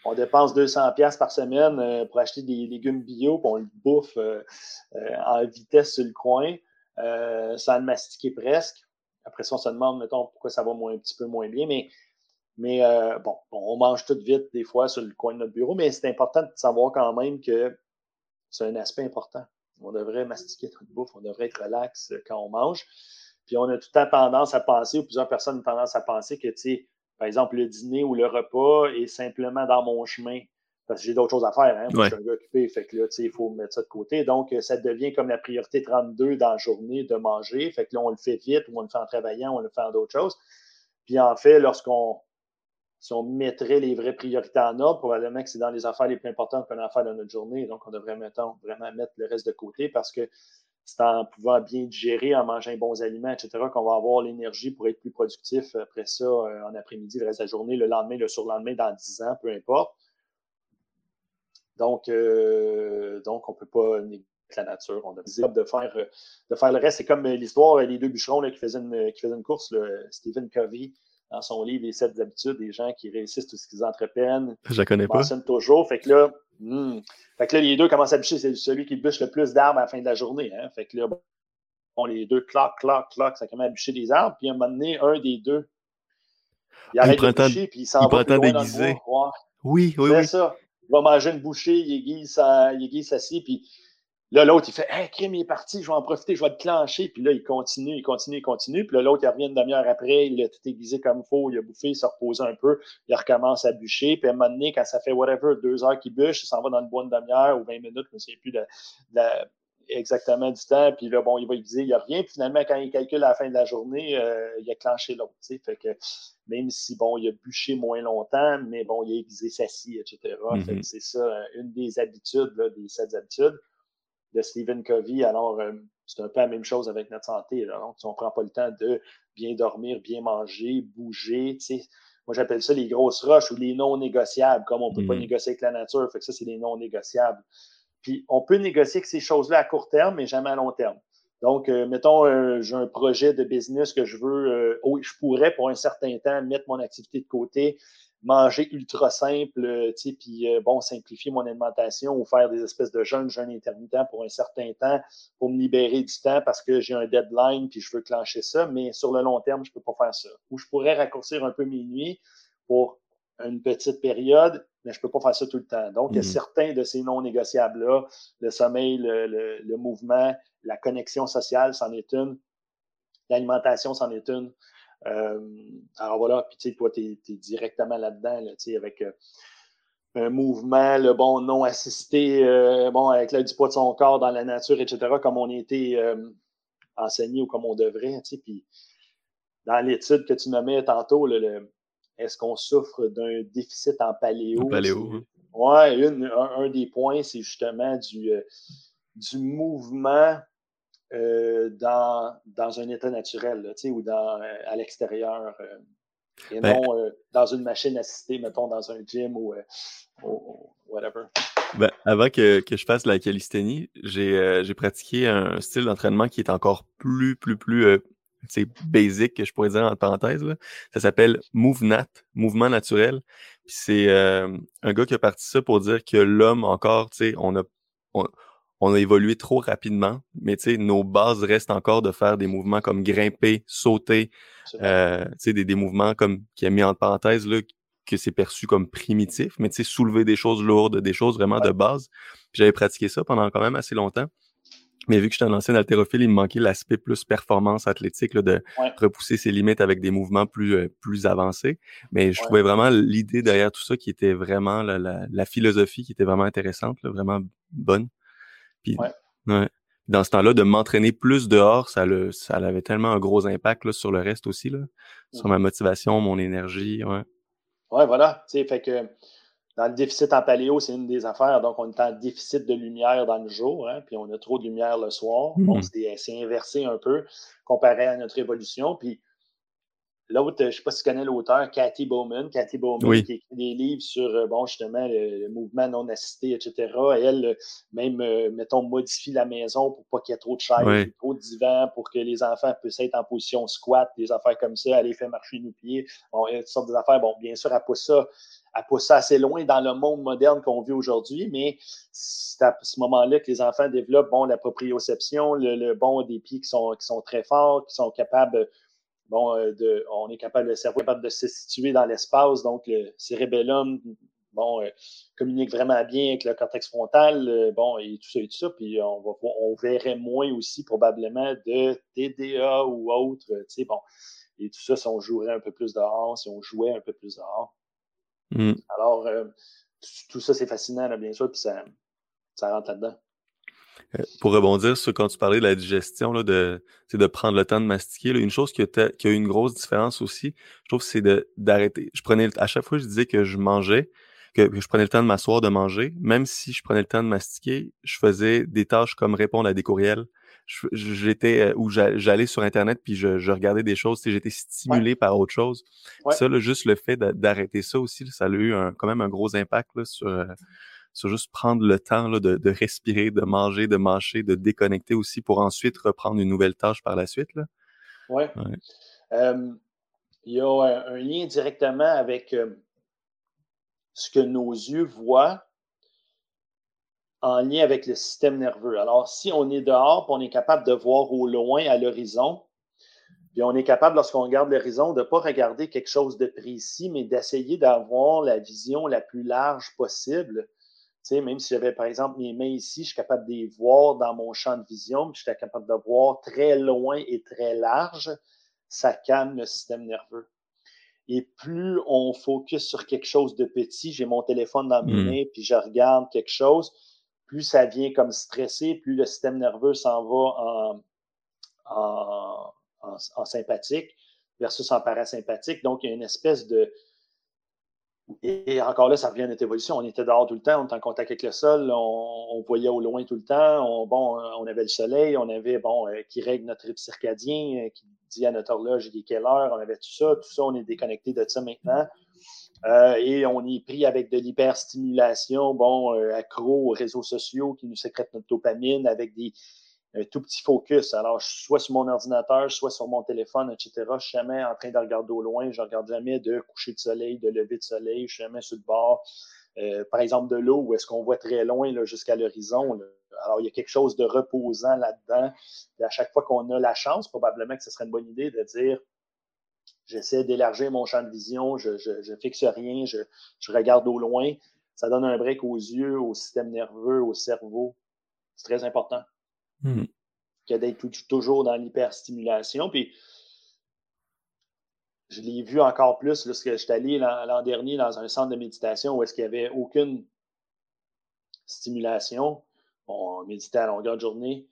On dépense 200 pièces par semaine euh, pour acheter des légumes bio, puis on le bouffe euh, en vitesse sur le coin, sans le mastiquer presque. Après ça, on se demande, mettons, pourquoi ça va moins, un petit peu moins bien, mais, mais bon, on mange tout vite des fois sur le coin de notre bureau, mais c'est important de savoir quand même que c'est un aspect important. On devrait mastiquer notre bouffe, on devrait être relax euh, quand on mange. Puis on a tout le temps tendance à penser, ou plusieurs personnes ont tendance à penser que, tu sais, par exemple, le dîner ou le repas est simplement dans mon chemin. Parce que j'ai d'autres choses à faire. Hein? Moi, je suis un gars occupé. Fait que là, tu sais, il faut mettre ça de côté. Donc, euh, ça devient comme la priorité 32 dans la journée de manger. Fait que là, on le fait vite ou on le fait en travaillant, on le fait en d'autres choses. Puis en fait, lorsqu'on si on mettrait les vraies priorités en ordre, probablement que c'est dans les affaires les plus importantes qu'on a à faire dans notre journée. Donc, on devrait mettons, vraiment mettre le reste de côté parce que c'est en pouvant bien gérer, en mangeant les bons aliments, etc., qu'on va avoir l'énergie pour être plus productif après ça, euh, en après-midi, le reste de la journée, le lendemain, le surlendemain, dans 10 ans, peu importe. Donc, euh, donc on ne peut pas négliger la nature. On a de faire, de faire le reste. C'est comme l'histoire des deux bûcherons qui, faisaient une, qui faisaient une course, Stephen Covey dans son livre Les sept habitudes des gens qui réussissent tout ce qu'ils entreprennent. Je la connais pas. toujours. Fait que là, hmm. fait que là, les deux commencent à bûcher. C'est celui qui bûche le plus d'arbres à la fin de la journée. Hein. Fait que là, bon, les deux, clac, clac, clac, ça commence à bûcher des arbres. Puis à un moment donné, un des deux, il arrête de bûcher, puis il s'en va plus loin dans le bois. Oui, oui, oui. ça. Il va manger une bouchée, il aiguise, sa, il aiguise sa scie, puis Là, l'autre, il fait Hey, crime, il est parti, je vais en profiter, je vais te clencher. Puis là, il continue, il continue, il continue. Puis là, l'autre, il revient une demi-heure après, il a tout aiguisé comme il faut, il a bouffé, il s'est reposé un peu, il recommence à bûcher. Puis à un moment donné, quand ça fait whatever, deux heures qu'il bûche, il s'en va dans le bois une demi-heure ou 20 minutes, je ne sais plus de, exactement du temps. Puis là, bon, il va aiguiser, il n'y a rien. Puis finalement, quand il calcule à la fin de la journée, euh, il a clenché l'autre. Fait que même si, bon, il a bûché moins longtemps, mais bon, il a aiguisé sa scie, etc. Fait que mm-hmm. c'est ça, une des habitudes, là, des sept habitudes de Stephen Covey. Alors, euh, c'est un peu la même chose avec notre santé. Donc, si on ne prend pas le temps de bien dormir, bien manger, bouger, moi j'appelle ça les grosses roches ou les non négociables, comme on ne peut pas mm. négocier avec la nature. Fait que ça, c'est les non négociables. Puis on peut négocier avec ces choses-là à court terme, mais jamais à long terme. Donc, euh, mettons, euh, j'ai un projet de business que je veux, oui, je pourrais pour un certain temps mettre mon activité de côté, manger ultra simple, euh, tu sais, puis euh, bon, simplifier mon alimentation ou faire des espèces de jeûnes, jeûnes intermittents pour un certain temps pour me libérer du temps parce que j'ai un deadline puis je veux clencher ça, mais sur le long terme, je ne peux pas faire ça. Ou je pourrais raccourcir un peu mes nuits pour une petite période, mais je ne peux pas faire ça tout le temps. Donc, il y a mmh certains de ces non négociables-là, le sommeil, le, le mouvement, la connexion sociale, c'en est une. L'alimentation, c'en est une. Euh, alors voilà, puis tu sais, toi, tu es, directement là-dedans, tu sais, avec euh, un mouvement, le bon non assisté, euh, bon, avec l'aide du poids de son corps dans la nature, etc., comme on a été enseigné ou comme on devrait, tu sais, puis dans l'étude que tu nommais tantôt, le, est-ce qu'on souffre d'un déficit en paléo? paléo. Hein. Oui, un, des points, c'est justement du, euh, du mouvement euh, dans, dans un état naturel, ou dans, euh, à l'extérieur. et ben non dans une machine assistée, mettons, dans un gym ou, whatever. Ben, avant que, que, je fasse la calisthénie, j'ai pratiqué un style d'entraînement qui est encore plus, plus, plus c'est basic que je pourrais dire en parenthèse. Ça s'appelle MoveNat, mouvement naturel. Puis c'est euh, un gars qui a parti ça pour dire que l'homme encore, tu sais, on a, on, a évolué trop rapidement, mais tu sais, nos bases restent encore de faire des mouvements comme grimper, sauter, euh, tu sais, des, des, mouvements comme qui a mis en parenthèse là, que c'est perçu comme primitif, mais tu sais, soulever des choses lourdes, des choses vraiment de base. J'avais pratiqué ça pendant quand même assez longtemps. Mais vu que je suis un ancien haltérophile, il me manquait l'aspect plus performance athlétique, de repousser ses limites avec des mouvements plus, euh, plus avancés. Mais je trouvais vraiment l'idée derrière tout ça qui était vraiment la, la, philosophie qui était vraiment intéressante, vraiment bonne. Puis, ouais. Dans ce temps-là, de m'entraîner plus dehors, ça, le, ça avait tellement un gros impact là, sur le reste aussi, là, sur ma motivation, mon énergie. Ouais, ouais voilà. fait que dans le déficit en paléo, c'est une des affaires. Donc, on est en déficit de lumière dans le jour, hein, puis on a trop de lumière le soir. Donc, hmm. c'est inversé un peu comparé à notre évolution. Puis l'autre, je ne sais pas si tu connais l'auteur, Cathy Bowman. Cathy Bowman qui écrit des livres sur, euh, bon, justement, le, mouvement non assisté, etc. elle, même, euh, mettons, modifie la maison pour pas qu'il y ait trop de chaises, trop de divans, pour que les enfants puissent être en position squat, des affaires comme ça. Elle les fait marcher nos pieds. Bon, il y a toutes sortes d'affaires. Bon, bien sûr, elle pousse ça à pousser assez loin dans le monde moderne qu'on vit aujourd'hui, mais c'est à ce moment-là que les enfants développent bon, la proprioception, le, bon des pieds qui sont, qui sont très forts, qui sont capables, bon, euh, de, on est capable, le cerveau est capable de se situer dans l'espace, donc le cérébellum, bon, euh, communique vraiment bien avec le cortex frontal, euh, bon, et tout ça et tout ça, puis on, va, on verrait moins aussi probablement de TDA ou autre, tu sais, bon, et tout ça si on jouerait un peu plus dehors, si on jouait un peu plus dehors. Mmh. Alors, euh, tout ça, c'est fascinant, bien sûr, puis ça, ça rentre là-dedans. Euh, pour rebondir sur quand tu parlais de la digestion, là, de, de prendre le temps de mastiquer, une chose qui a, qui a eu une grosse différence aussi, je trouve, c'est d'arrêter. Je prenais à chaque fois, je disais que je mangeais, que, je prenais le temps de m'asseoir, de manger, même si je prenais le temps de mastiquer, je faisais des tâches comme répondre à des courriels, j'étais euh, où j'allais sur internet puis je, regardais des choses, j'étais stimulé par autre chose. Ça, juste le fait d'arrêter ça aussi, ça a eu quand même un gros impact sur, euh, sur juste prendre le temps de, respirer, de manger, de mâcher, de déconnecter aussi pour ensuite reprendre une nouvelle tâche par la suite. Oui. il y a un, lien directement avec ce que nos yeux voient en lien avec le système nerveux. Alors, si on est dehors, on est capable de voir au loin, à l'horizon, puis on est capable, lorsqu'on regarde l'horizon, de ne pas regarder quelque chose de précis, mais d'essayer d'avoir la vision la plus large possible. Sais, même si j'avais, par exemple, mes mains ici, je suis capable de les voir dans mon champ de vision, puis je suis capable de voir très loin et très large, ça calme le système nerveux. Et plus on focus sur quelque chose de petit, j'ai mon téléphone dans mes mmh. mains, puis je regarde quelque chose, plus ça vient comme stressé, plus le système nerveux s'en va en, en, sympathique versus en parasympathique. Donc, il y a une espèce de. Et encore là, ça revient à notre évolution. On était dehors tout le temps, on était en contact avec le sol, on, voyait au loin tout le temps. On, bon, on avait le soleil, on avait, bon, euh, qui règle notre rythme circadien, euh, qui dit à notre horloge il est quelle heure, on avait tout ça. Tout ça, on est déconnecté de ça maintenant. Euh, et on est pris avec de l'hyperstimulation, bon, accro aux réseaux sociaux qui nous sécrètent notre dopamine avec des tout petits focus. Alors, soit sur mon ordinateur, soit sur mon téléphone, etc. Je suis jamais en train de regarder au loin. Je regarde jamais de coucher de soleil, de lever de soleil. Je suis jamais sur le bord, euh, par exemple, de l'eau où est-ce qu'on voit très loin jusqu'à l'horizon. Alors, il y a quelque chose de reposant là-dedans. À chaque fois qu'on a la chance, probablement que ce serait une bonne idée de dire J'essaie d'élargir mon champ de vision, je, je, fixe rien, je, regarde au loin. Ça donne un break aux yeux, au système nerveux, au cerveau. C'est très important. Mmh. Que d'être toujours dans l'hyperstimulation. Puis, je l'ai vu encore plus lorsque je suis allé l'an dernier dans un centre de méditation où est-ce qu'il n'y avait aucune stimulation. On méditait à longueur de journée.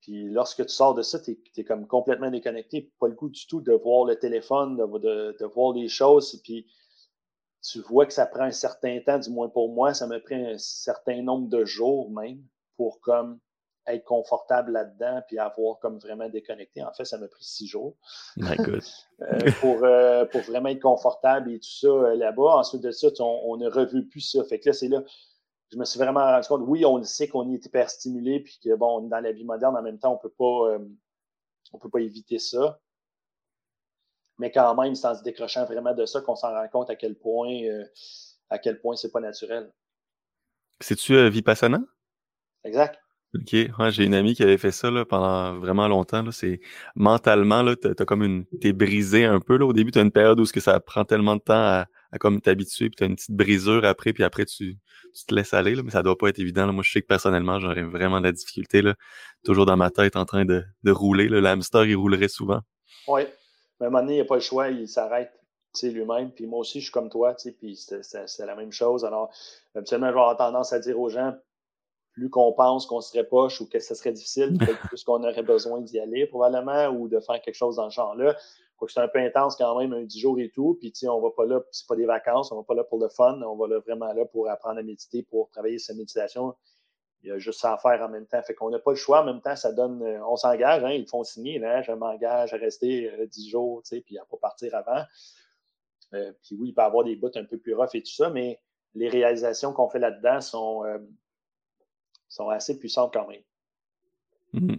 Puis lorsque tu sors de ça, tu es, comme complètement déconnecté. Pas le coup du tout de voir le téléphone, de, de, voir les choses. Puis tu vois que ça prend un certain temps, du moins pour moi, ça me prend un certain nombre de jours même pour comme être confortable là-dedans puis avoir comme vraiment déconnecté. En fait, ça m'a pris six jours euh, pour, euh, pour vraiment être confortable et tout ça euh, là-bas. Ensuite de ça, on, ne revu plus ça. Fait que là, c'est là, je me suis vraiment rendu compte, oui, on le sait qu'on est hyper stimulé puis que, bon, dans la vie moderne, en même temps, on peut pas, on peut pas éviter ça. Mais quand même, c'est en se décrochant vraiment de ça qu'on s'en rend compte à quel point, à quel point c'est pas naturel. C'est-tu Vipassana? Exact. OK. j'ai une amie qui avait fait ça là, pendant vraiment longtemps. C'est mentalement, là, t'as, comme une. T'es brisé un peu. Là. Au début, tu as une période où ce que ça prend tellement de temps à, comme t'habituer, puis tu as une petite brisure après, puis après tu, te laisses aller, là, mais ça doit pas être évident. Là. Moi, je sais que personnellement, j'aurais vraiment de la difficulté, là, toujours dans ma tête en train de, de rouler. Là. L'hamster, il roulerait souvent. Oui. Mais à un moment donné, il n'y a pas le choix, il s'arrête lui-même. Puis moi aussi, je suis comme toi, c'est, c'est la même chose. Alors, habituellement, je vais avoir tendance à dire aux gens, plus qu'on pense qu'on serait poche ou que ce serait difficile, plus qu'on aurait besoin d'y aller probablement ou de faire quelque chose dans ce genre-là. C'est un peu intense quand même, un 10 jours et tout. Puis, on va pas là, c'est pas des vacances, on va pas là pour le fun, on va là vraiment là pour apprendre à méditer, pour travailler sa méditation. Il y a juste ça à faire en même temps. Fait qu'on n'a pas le choix. En même temps, ça donne, euh, on s'engage, hein, ils font signer, là, je m'engage à rester 10 euh, jours, tu sais, puis à pas partir avant. Euh, puis oui, il peut y avoir des bouts un peu plus rough et tout ça, mais les réalisations qu'on fait là-dedans sont, sont assez puissantes quand même. Mmh.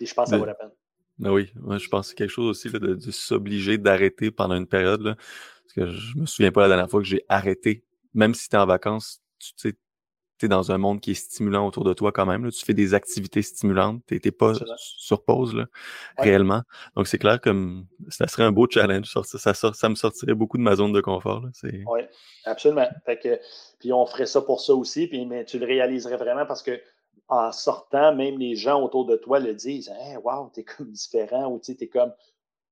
Et je pense que ça vaut la peine. Ben oui, je pense que c'est quelque chose aussi de, s'obliger d'arrêter pendant une période. parce que je me souviens pas la dernière fois que j'ai arrêté. Même si tu es en vacances, tu sais, tu es dans un monde qui est stimulant autour de toi quand même. Tu fais des activités stimulantes. Tu n'es pas sur pause là, réellement. Donc c'est clair que ça serait un beau challenge. Ça, ça, me sortirait beaucoup de ma zone de confort. Oui, absolument. Fait que, puis on ferait ça pour ça aussi. Puis, mais tu le réaliserais vraiment parce que en sortant, même les gens autour de toi le disent Hey, wow, t'es comme différent ou tu es comme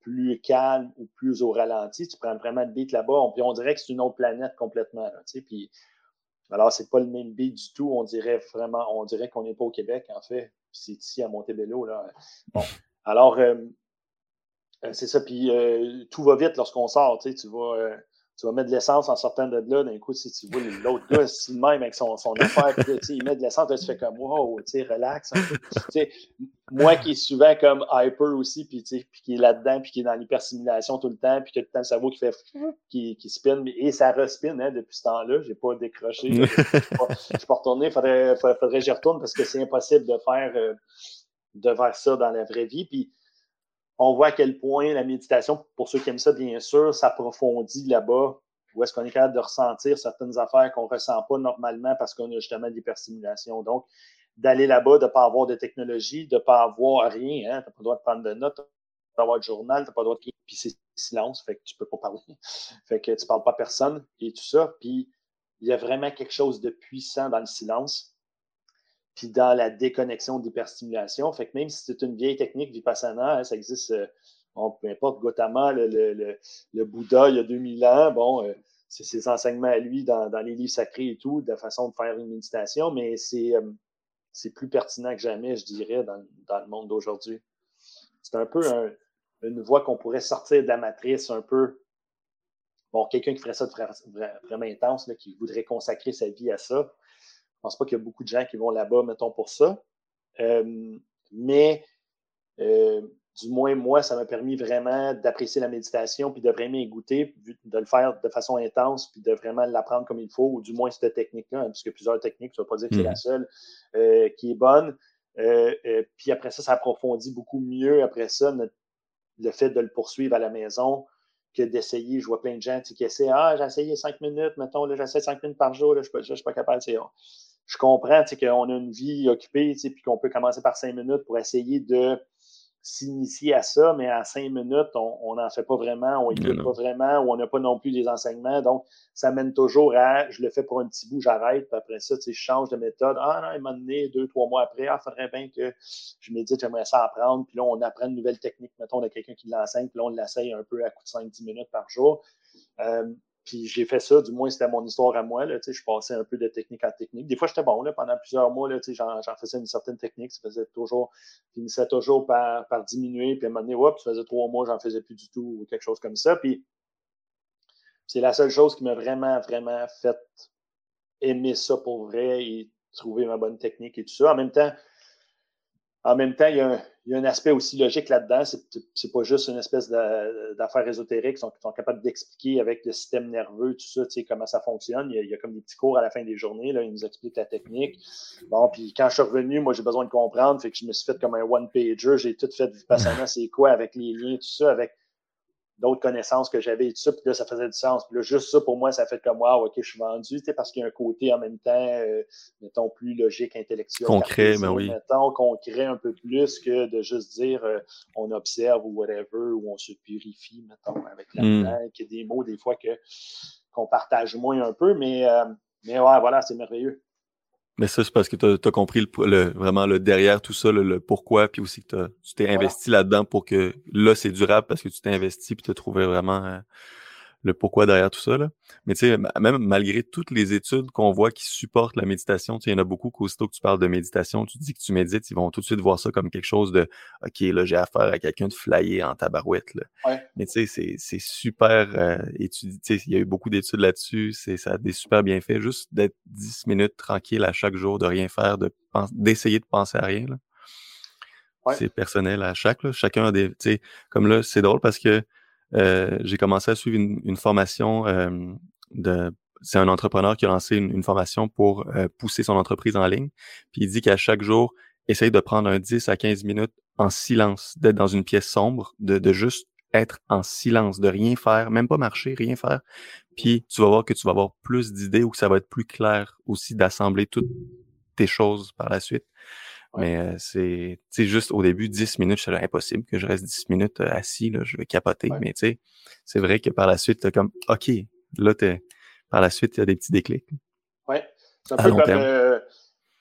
plus calme ou plus au ralenti. Tu prends vraiment le beat là-bas. Puis on dirait que c'est une autre planète complètement. Là, puis alors, c'est pas le même beat du tout. On dirait vraiment, on dirait qu'on n'est pas au Québec, en fait. C'est ici à Montebello. Là. Bon. Alors, euh, euh, c'est ça. Puis euh, tout va vite lorsqu'on sort. Tu, sais, tu vas tu vas mettre de l'essence en sortant de là. D'un coup, si tu vois l'autre gars, le même avec son, son affaire, puis, il met de l'essence, tu fais comme wow, tu sais, relax. moi qui est souvent comme hyper aussi, puis, qui est là-dedans, puis qui est dans l'hypersimulation tout le temps, puis qui a tout le temps le cerveau qui fait qui, qui spin, et ça respine hein, depuis ce temps-là. J'ai pas décroché. je suis pas retourné, faudrait, faudrait, faudrait que j'y retourne parce que c'est impossible de faire, euh, de faire ça dans la vraie vie. Puis on voit à quel point la méditation, pour ceux qui aiment ça, bien sûr, s'approfondit là-bas, où est-ce qu'on est capable de ressentir certaines affaires qu'on ne ressent pas normalement parce qu'on a justement de l'hyperstimulation. Donc, d'aller là-bas, de ne pas avoir de technologie, de ne pas avoir rien, hein, tu n'as pas le droit de prendre de notes, tu pas le droit de journal, tu n'as pas le droit de... Puis c'est silence, fait que tu ne peux pas parler. fait que tu ne parles pas à personne et tout ça. Puis il y a vraiment quelque chose de puissant dans le silence puis dans la déconnexion d'hyperstimulation. Fait que même si c'est une vieille technique Vipassana, hein, ça existe, euh, peu importe, Gautama, le, le, le, Bouddha, il y a 2000 ans, bon, euh, c'est ses enseignements à lui dans, dans, les livres sacrés et tout, de façon de faire une méditation, mais c'est, euh, plus pertinent que jamais, je dirais, dans, dans le monde d'aujourd'hui. C'est un peu une voie qu'on pourrait sortir de la matrice un peu. Bon, quelqu'un qui ferait ça de vraiment intense, là, qui voudrait consacrer sa vie à ça, pense pas qu'il y a beaucoup de gens qui vont là-bas, mettons, pour ça. Euh, mais euh, du moins, moi, ça m'a permis vraiment d'apprécier la méditation, puis de vraiment y goûter, de le faire de façon intense, puis de vraiment l'apprendre comme il faut, ou du moins cette technique-là, hein, puisque plusieurs techniques, ça ne veut pas dire que c'est la mm. seule euh, qui est bonne. puis après ça, ça approfondit beaucoup mieux, après ça, le fait de le poursuivre à la maison, que d'essayer. Je vois plein de gens qui essaient Ah, j'ai essayé cinq minutes, mettons, là, j'essaie cinq minutes par jour, là, je ne suis, pas capable. Je comprends qu'on a une vie occupée, puis qu'on peut commencer par cinq minutes pour essayer de s'initier à ça, mais à cinq minutes, on n'en fait pas vraiment, on écoute pas vraiment, ou on n'a pas non plus les enseignements. Donc, ça mène toujours à je le fais pour un petit bout, j'arrête, puis après ça, je change de méthode. Ah non, il m'a donné deux, trois mois après, ah, il faudrait bien que je médite, j'aimerais ça apprendre. Puis là, on apprend une nouvelle technique. Mettons, on a quelqu'un qui l'enseigne, puis là, on l'essaye un peu à coup de 5-10 minutes par jour. Euh, puis j'ai fait ça, du moins c'était mon histoire à moi. Là, je passais un peu de technique en technique. Des fois, j'étais bon là, pendant plusieurs mois, j'en, faisais une certaine technique. Ça faisait toujours, finissait toujours par, par diminuer. Puis à un moment donné, hop, ça faisait trois mois, j'en faisais plus du tout ou quelque chose comme ça. Puis c'est la seule chose qui m'a vraiment, vraiment fait aimer ça pour vrai et trouver ma bonne technique et tout ça. En même temps, en même temps, il y, a un, aspect aussi logique là-dedans. C'est pas juste une espèce d'affaires ésotériques qui sont, sont, capables d'expliquer avec le système nerveux, tout ça, tu sais, comment ça fonctionne. Il y, a, comme des petits cours à la fin des journées. Là, ils nous expliquent la technique. Bon, puis quand je suis revenu, moi, j'ai besoin de comprendre. Fait que je me suis fait comme un one-pager. J'ai tout fait Vipassana, c'est quoi, avec les liens, tout ça, avec d'autres connaissances que j'avais et tout ça, puis là, ça faisait du sens. Puis là, juste ça, pour moi, ça fait comme, wow, OK, je suis vendu, tu sais, parce qu'il y a un côté en même temps, euh, mettons, plus logique, intellectuel. Concret, ben oui. Mettons, concret un peu plus que de juste dire, euh, on observe ou whatever, ou on se purifie, mettons, avec la mm. a des mots, des fois, que qu'on partage moins un peu, mais, euh, mais ouais, voilà, c'est merveilleux. Mais ça, c'est parce que tu as, compris le, vraiment le derrière tout ça, le, pourquoi, puis aussi que tu t'es investi là-dedans pour que là, c'est durable parce que tu t'es investi puis tu as trouvé vraiment euh, le pourquoi derrière tout ça. Là. Mais tu sais, même malgré toutes les études qu'on voit qui supportent la méditation, il y en a beaucoup qu'aussitôt que tu parles de méditation, tu dis que tu médites, ils vont tout de suite voir ça comme quelque chose de OK, là, j'ai affaire à quelqu'un de flyer en tabarouette. Là. Mais tu sais, c'est super euh, étudié. Il y a eu beaucoup d'études là-dessus. Ça a des super bienfaits. Juste d'être 10 minutes tranquille à chaque jour, de rien faire, de d'essayer de penser à rien. C'est personnel à chaque. Là. Chacun a des. Comme là, c'est drôle parce que euh, j'ai commencé à suivre une, formation euh, de c'est un entrepreneur qui a lancé une, formation pour euh, pousser son entreprise en ligne. Puis il dit qu'à chaque jour, essaye de prendre un 10 à 15 minutes en silence, d'être dans une pièce sombre, de, de juste être en silence, de rien faire, même pas marcher, rien faire. Puis tu vas voir que tu vas avoir plus d'idées ou que ça va être plus clair aussi d'assembler toutes tes choses par la suite. Mais euh, c'est juste au début, 10 minutes, c'est impossible que je reste 10 minutes euh, assis, là, je vais capoter. Mais tu sais, c'est vrai que par la suite, t'as comme OK, là, par la suite, il y a des petits déclics. Oui. C'est un peu comme euh,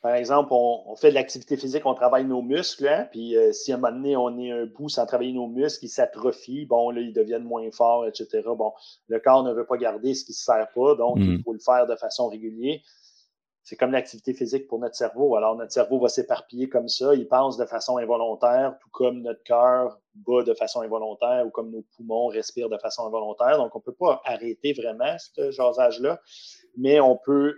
par exemple, on, fait de l'activité physique, on travaille nos muscles, hein, puis si à un moment donné, on est un bout sans travailler nos muscles, ils s'atrophient, bon, là, ils deviennent moins forts, etc. Bon, le corps ne veut pas garder ce qui ne se sert pas, donc il mmh. faut le faire de façon régulière c'est comme l'activité physique pour notre cerveau. Alors, notre cerveau va s'éparpiller comme ça. Il pense de façon involontaire, tout comme notre cœur bat de façon involontaire ou comme nos poumons respirent de façon involontaire. Donc, on ne peut pas arrêter vraiment ce jasage-là, mais on peut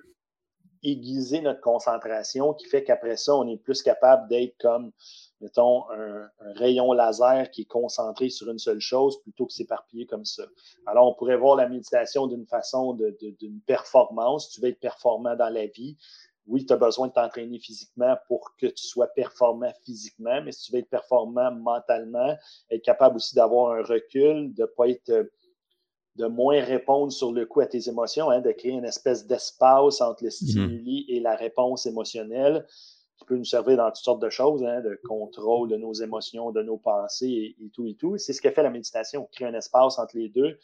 aiguiser notre concentration qui fait qu'après ça, on est plus capable d'être comme mettons, un, rayon laser qui est concentré sur une seule chose plutôt que s'éparpiller comme ça. Alors, on pourrait voir la méditation d'une façon d'une performance. Tu veux être performant dans la vie. Oui, tu as besoin de t'entraîner physiquement pour que tu sois performant physiquement, mais si tu veux être performant mentalement, être capable aussi d'avoir un recul, de pas être de moins répondre sur le coup à tes émotions, hein, de créer une espèce d'espace entre le mm-hmm. stimuli et la réponse émotionnelle qui peut nous servir dans toutes sortes de choses, hein, de contrôle de nos émotions, de nos pensées et, tout et tout. C'est ce que fait la méditation, créer un espace entre les deux,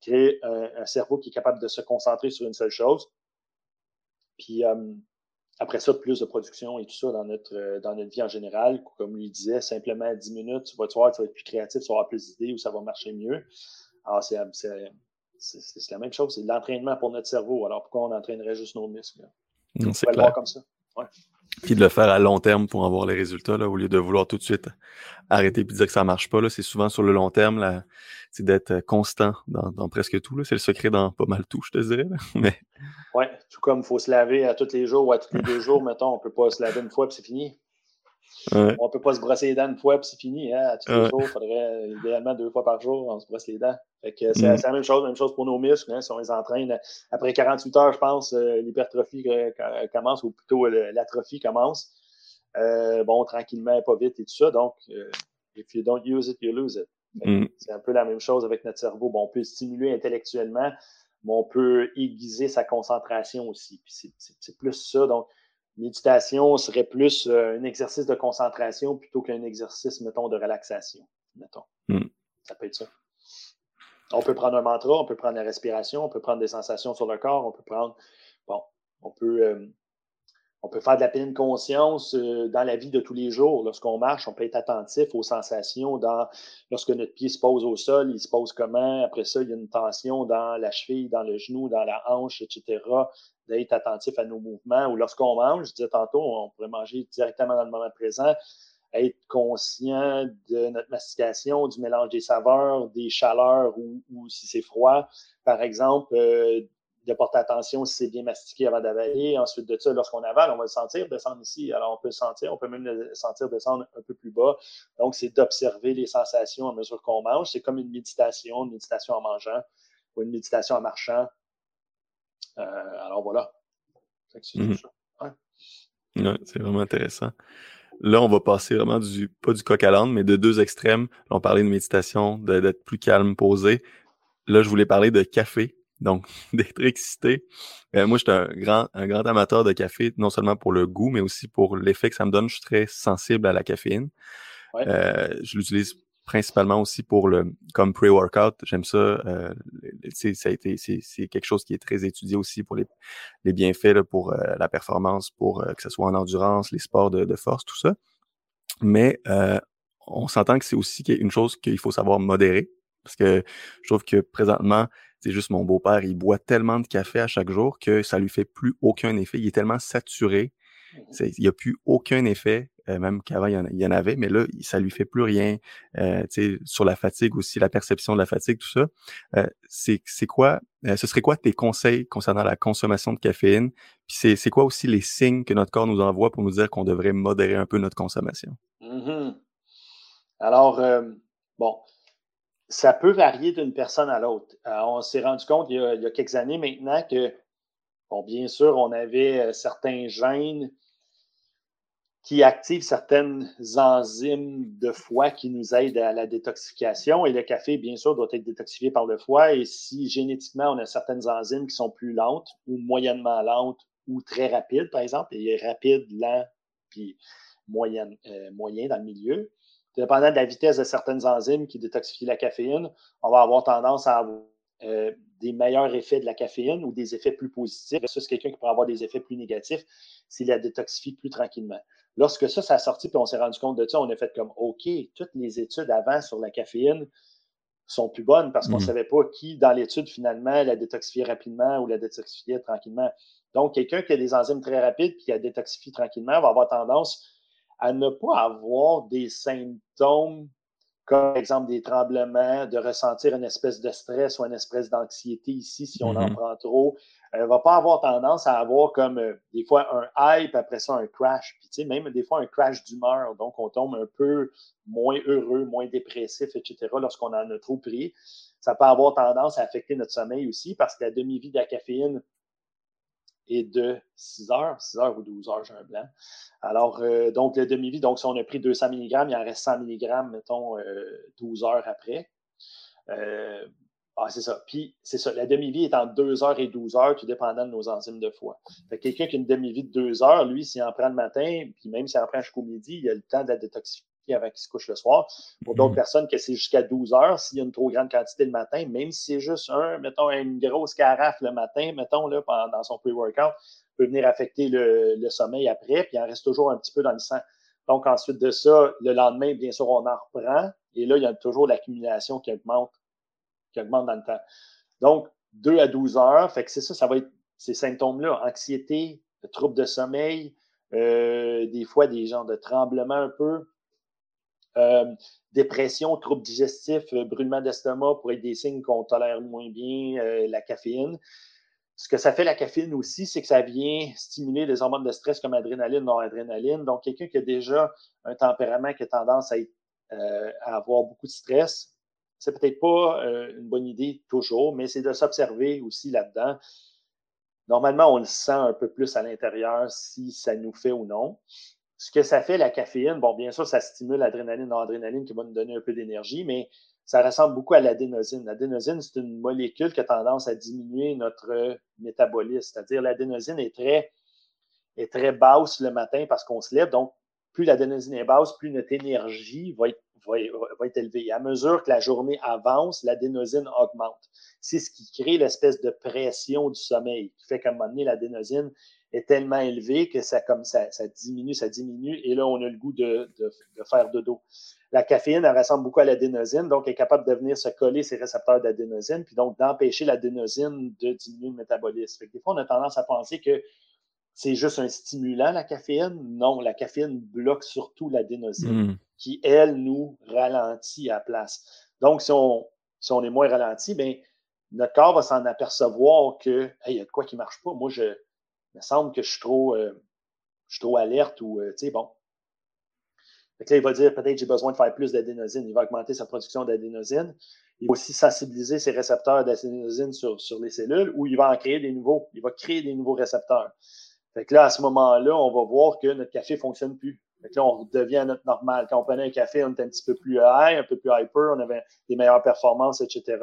créer un, cerveau qui est capable de se concentrer sur une seule chose. Puis euh, après ça, plus de production et tout ça dans notre, euh, dans notre vie en général. Comme lui disait, simplement 10 minutes, tu vas te voir, tu vas être plus créatif, tu vas avoir plus d'idées ou ça va marcher mieux. Alors, c'est la même chose, c'est de l'entraînement pour notre cerveau. Alors, pourquoi on entraînerait juste nos muscles? C'est clair. Le voir comme ça. Ouais. Puis de le faire à long terme pour avoir les résultats, là, au lieu de vouloir tout de suite arrêter et dire que ça marche pas. C'est souvent sur le long terme, c'est d'être constant dans, presque tout. C'est le secret dans pas mal tout, je te dirais. Mais... Oui, tout comme il faut se laver à tous les jours ou à tous les deux jours, mettons, on peut pas se laver une fois puis c'est fini. On On peut pas se brosser les dents une fois puis c'est fini. Hein? Tous les jours, il faudrait idéalement deux fois par jour, on se brosse les dents. Fait que c'est mm. la même chose, même chose pour nos muscles. Hein? Si on les entraîne, après 48 heures, je pense, euh, l'hypertrophie euh, commence, ou plutôt l'atrophie commence. Euh, bon, tranquillement, pas vite et tout ça. Donc, if you don't use it, you lose it. Mm. C'est un peu la même chose avec notre cerveau. Bon, on peut stimuler intellectuellement, mais on peut aiguiser sa concentration aussi. Puis c'est plus ça. Donc, méditation serait plus euh, un exercice de concentration plutôt qu'un exercice, mettons, de relaxation. Mettons. Hmm. Ça peut être ça. On peut prendre un mantra, on peut prendre la respiration, on peut prendre des sensations sur le corps, on peut prendre. Bon, on peut. Euh, on peut faire de la pleine conscience euh, dans la vie de tous les jours. Lorsqu'on marche, on peut être attentif aux sensations. Dans, lorsque notre pied se pose au sol, il se pose comment? Après ça, il y a une tension dans la cheville, dans le genou, dans la hanche, etc. D'être attentif à nos mouvements. Ou lorsqu'on mange, je disais tantôt, on pourrait manger directement dans le moment présent être conscient de notre mastication, du mélange des saveurs, des chaleurs ou, si c'est froid. Par exemple, euh, de porter attention si c'est bien mastiqué avant d'avaler. Ensuite de ça, lorsqu'on avale, on va le sentir descendre ici. Alors, on peut le sentir, on peut même le sentir descendre un peu plus bas. Donc, c'est d'observer les sensations à mesure qu'on mange. C'est comme une méditation, une méditation en mangeant ou une méditation en marchant. Euh, alors, voilà. C'est mhm. vraiment intéressant. Là, on va passer vraiment du, pas du coq à l'âne, mais de deux extrêmes. on parlait de méditation, d'être plus calme, posé. Là, je voulais parler de café, donc d'être excité. Euh, moi, je suis un grand, un grand amateur de café, non seulement pour le goût, mais aussi pour l'effet que ça me donne. Je suis très sensible à la caféine. Euh, je l'utilise principalement aussi pour le comme pre-workout. J'aime ça. Euh, ça a été c'est quelque chose qui est très étudié aussi pour les, les bienfaits là, pour euh, la performance, pour euh, que ce soit en endurance, les sports de, de force, tout ça. Mais euh, on s'entend que c'est aussi une chose qu'il faut savoir modérer. Parce que je trouve que présentement, c'est juste mon beau-père, il boit tellement de café à chaque jour que ça lui fait plus aucun effet. Il est tellement saturé. Il n'y a plus aucun effet euh, même qu'avant il, y en avait, mais là, ça lui fait plus rien. Euh, sur la fatigue aussi, la perception de la fatigue, tout ça. Euh, c'est quoi, ce serait quoi tes conseils concernant la consommation de caféine? Puis c'est quoi aussi les signes que notre corps nous envoie pour nous dire qu'on devrait modérer un peu notre consommation? Mmh Alors, bon, ça peut varier d'une personne à l'autre. on s'est rendu compte il y, a, il y, a, quelques années maintenant que, bon, bien sûr, on avait certains gènes qui active certaines enzymes de foie qui nous aident à la détoxification. Et le café, bien sûr, doit être détoxifié par le foie. Et si génétiquement, on a certaines enzymes qui sont plus lentes ou moyennement lentes ou très rapides, par exemple, et rapide, lent, puis moyen, euh, moyen dans le milieu, dépendant de la vitesse de certaines enzymes qui détoxifient la caféine, on va avoir tendance à avoir euh, des meilleurs effets de la caféine ou des effets plus positifs c'est quelqu'un qui pourrait avoir des effets plus négatifs s'il la détoxifie plus tranquillement. Lorsque ça, ça a sorti, puis on s'est rendu compte de ça, on a fait comme OK, toutes les études avant sur la caféine sont plus bonnes parce qu'on ne mmh. savait pas qui, dans l'étude, finalement, la détoxifiait rapidement ou la détoxifiait tranquillement. Donc, quelqu'un qui a des enzymes très rapides puis qui a détoxifié tranquillement va avoir tendance à ne pas avoir des symptômes comme par exemple des tremblements, de ressentir une espèce de stress ou une espèce d'anxiété ici si on en mmh prend trop, elle va pas avoir tendance à avoir comme euh, des fois un hype, après ça un crash. Puis tu sais, même des fois un crash d'humeur. Donc, on tombe un peu moins heureux, moins dépressif, etc. lorsqu'on en a trop pris. Ça peut avoir tendance à affecter notre sommeil aussi parce que la demi-vie de la caféine est de 6 heures, 6 heures ou 12 heures, j'ai un blanc. Alors, euh, donc, la demi-vie, donc si on a pris 200 mg, il en reste 100 mg, mettons, 12 euh, heures après. Ah, c'est ça. Puis, c'est ça. La demi-vie est en 2 heures et 12 heures, tout dépendant de nos enzymes de foie. quelqu'un qui a une demi-vie de 2 heures, lui, s'il en prend le matin, puis même s'il en prend jusqu'au midi, il a le temps de la avant qu'il se couche le soir. Pour d'autres mhm. personnes que c'est jusqu'à 12 heures, s'il y a une trop grande quantité le matin, même si c'est juste un, mettons, une grosse carafe le matin, mettons, là, dans son pre-workout, peut venir affecter le, le, sommeil après, puis il en reste toujours un petit peu dans le sang. Donc, ensuite de ça, le lendemain, bien sûr, on en reprend. Et là, il y a toujours l'accumulation qui augmente qui augmente dans le temps. Donc, 2 à 12 heures, fait que c'est ça, ça va être ces symptômes-là, anxiété, troubles de sommeil, euh, des fois des genres de tremblements un peu, euh, dépression, troubles digestifs, euh, brûlement d'estomac pour être des signes qu'on tolère moins bien la caféine. Ce que ça fait la caféine aussi, c'est que ça vient stimuler les hormones de stress comme adrénaline, noradrénaline. Donc, quelqu'un qui a déjà un tempérament qui a tendance à, à avoir beaucoup de stress, c'est peut-être pas euh, une bonne idée toujours, mais c'est de s'observer aussi là-dedans. Normalement, on le sent un peu plus à l'intérieur si ça nous fait ou non. Ce que ça fait, la caféine, bon, bien sûr, ça stimule l'adrénaline, l'adrénaline qui va nous donner un peu d'énergie, mais ça ressemble beaucoup à l'adénosine. L'adénosine, c'est une molécule qui a tendance à diminuer notre métabolisme. C'est-à-dire, l'adénosine est très, est très basse le matin parce qu'on se lève. Donc, plus l'adénosine est basse, plus notre énergie va être va, être élevé. À mesure que la journée avance, l'adénosine augmente. C'est ce qui crée l'espèce de pression du sommeil, qui fait qu'à un moment donné, l'adénosine est tellement élevé que ça, comme ça, ça diminue, ça diminue, et là, on a le goût de, de, de faire dodo. La caféine, elle ressemble beaucoup à l'adénosine, donc elle est capable de venir se coller ses récepteurs d'adénosine, puis donc d'empêcher l'adénosine de diminuer le métabolisme. des fois, on a tendance à penser que c'est juste un stimulant, la caféine. Non, la caféine bloque surtout l'adénosine, hmm. qui, elle, nous ralentit à la place. Donc, si on, si on est moins ralenti, bien, notre corps va s'en apercevoir que, il y a de quoi qui ne marche pas. Moi, je, me semble que je suis trop, euh, alerte ou, euh, tu sais, bon, là, il va dire peut-être j'ai besoin de faire plus d'adénosine. Il va augmenter sa production d'adénosine. Il va aussi sensibiliser ses récepteurs d'adénosine sur, les cellules ou il va en créer des nouveaux. Il va créer des nouveaux récepteurs. Fait que là, à ce moment-là, on va voir que notre café ne fonctionne plus. Fait que là, on devient à notre normal. Quand on prenait un café, on était un petit peu plus high, un peu plus hyper, on avait des meilleures performances, etc.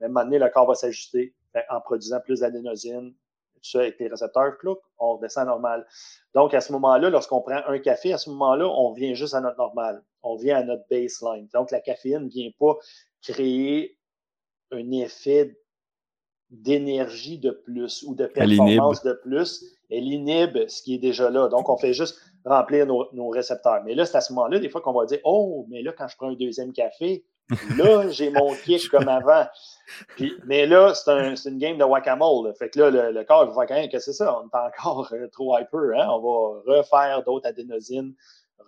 Mais à le corps va s'ajuster en produisant plus d'adénosine, ça avec les récepteurs, clouc, on redescend normal. Donc, à ce moment-là, lorsqu'on prend un café, à ce moment-là, on vient juste à notre normal. On vient à notre baseline. Donc, la caféine ne vient pas créer un effet d'énergie de plus ou de performance de plus. Elle inhibe ce qui est déjà là. Donc, on fait juste remplir nos, nos récepteurs. Mais là, c'est à ce moment-là, des fois, qu'on va dire Oh, mais là, quand je prends un deuxième café, Là, j'ai mon kick comme avant. mais là, c'est un, une game de whack-a-mole. Fait que là, le, corps va quand même que c'est ça? On est encore euh, trop hyper. Hein? On va refaire d'autres adénosines,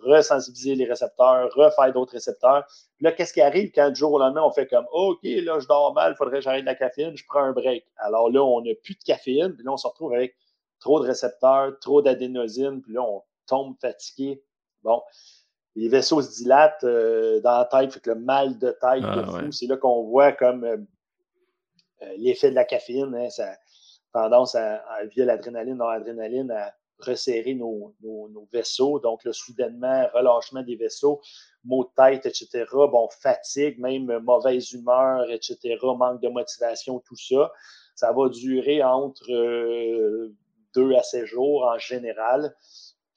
resensibiliser les récepteurs, refaire d'autres récepteurs. Puis là, qu'est-ce qui arrive quand du jour au lendemain, on fait comme OK, là, je dors mal, il faudrait que j'arrête la caféine, je prends un break. Alors là, on n'a plus de caféine, puis là, on se retrouve avec trop de récepteurs, trop d'adénosine, puis là, on tombe fatigué. Bon les vaisseaux se dilatent euh, dans la tête, fait que le mal de tête ah, fou, c'est là qu'on voit comme euh, euh, l'effet de la caféine, hein, ça tendance à, via l'adrénaline, l'adrénaline, à resserrer nos, vaisseaux. Donc, le soudainement, relâchement des vaisseaux, maux de tête, etc. Bon, fatigue, même mauvaise humeur, etc. Manque de motivation, tout ça. Ça va durer entre deux à sept jours en général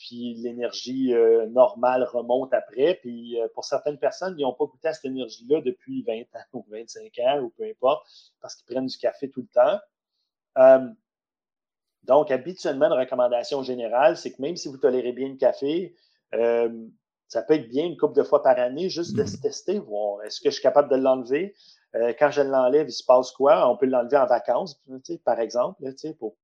puis l'énergie euh, normale remonte après. Puis euh, pour certaines personnes, ils n'ont pas goûté à cette énergie-là depuis 20 ans ou 25 ans ou peu importe, parce qu'ils prennent du café tout le temps. Euh, donc, habituellement, la recommandation générale, c'est que même si vous tolérez bien le café, ça peut être bien une couple de fois par année, juste de se tester, voir est-ce que je suis capable de l'enlever. quand je l'enlève, il se passe quoi? On peut l'enlever en vacances, par exemple, pour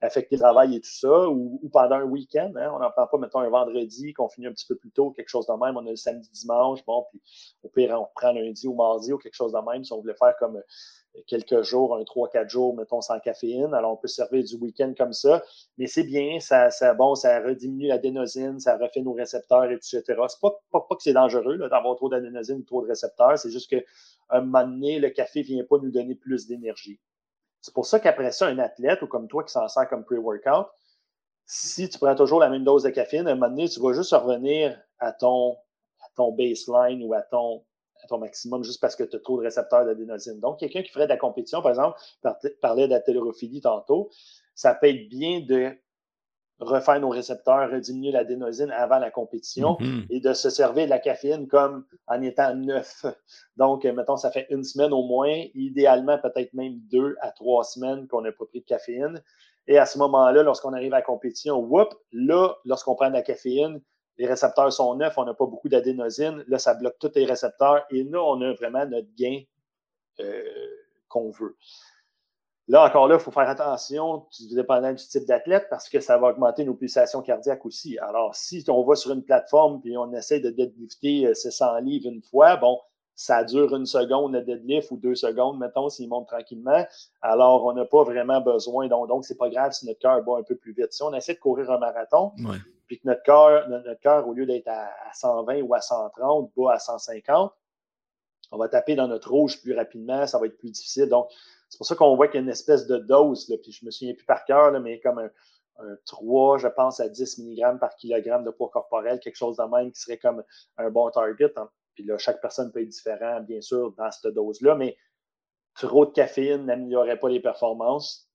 affecter le travail et tout ça, ou, pendant un week-end. Hein, on n'en prend pas, mettons, un vendredi, qu'on finit un petit peu plus tôt, quelque chose de même. On a le samedi, dimanche, bon, puis au pire, on prend lundi ou mardi ou quelque chose de même. Si on voulait faire comme euh, quelques jours, un 3-4 jours, mettons, sans caféine. Alors, on peut se servir du week-end comme ça. Mais c'est bien, ça, ça, bon, ça rediminue l'adénosine, ça refait nos récepteurs, etc. C'est pas, pas, pas que c'est dangereux d'avoir trop d'adénosine ou trop de récepteurs. C'est juste qu'à un moment donné, le café vient pas nous donner plus d'énergie. C'est pour ça qu'après ça, un athlète ou comme toi qui s'en sert comme pre-workout, si tu prends toujours la même dose de caféine, à un moment donné, tu vas juste revenir à ton, à ton baseline ou à ton, à ton maximum juste parce que tu as trop de récepteurs d'adénosine. Donc, quelqu'un qui ferait de la compétition, par exemple, parlait d'athérophilie tantôt, ça peut être bien de refaire nos récepteurs, rediminuer l'adénosine avant la compétition mm-hmm. et de se servir de la caféine comme en étant neuf. Donc, mettons, ça fait une semaine au moins, idéalement peut-être même deux à trois semaines qu'on n'a pas pris de caféine. Et à ce moment-là, lorsqu'on arrive à la compétition, whoop, là, lorsqu'on prend de la caféine, les récepteurs sont neufs, on n'a pas beaucoup d'adénosine, là, ça bloque tous les récepteurs et là, on a vraiment notre gain euh, qu'on veut. Là, encore là, il faut faire attention, dépendant du type d'athlète, parce que ça va augmenter nos pulsations cardiaques aussi. Alors, si on va sur une plateforme et on essaie de deadlifter 600 euh, livres une fois, bon, ça dure une seconde le deadlift ou deux secondes, mettons, s'il monte tranquillement. Alors, on n'a pas vraiment besoin. Donc, donc c'est pas grave si notre cœur bat un peu plus vite. Si on essaie de courir un marathon, puis que notre cœur, notre cœur, au lieu d'être à 120 ou à 130, bat à 150, on va taper dans notre rouge plus rapidement, ça va être plus difficile. Donc, c'est pour ça qu'on voit qu'il y a une espèce de dose, là, puis je me souviens plus par cœur, mais comme un, 3, je pense, à 10 mg par kilogramme de poids corporel, quelque chose de même qui serait comme un bon target. Hein. Puis là, chaque personne peut être différent, bien sûr, dans cette dose-là, mais trop de caféine n'améliorerait pas les performances,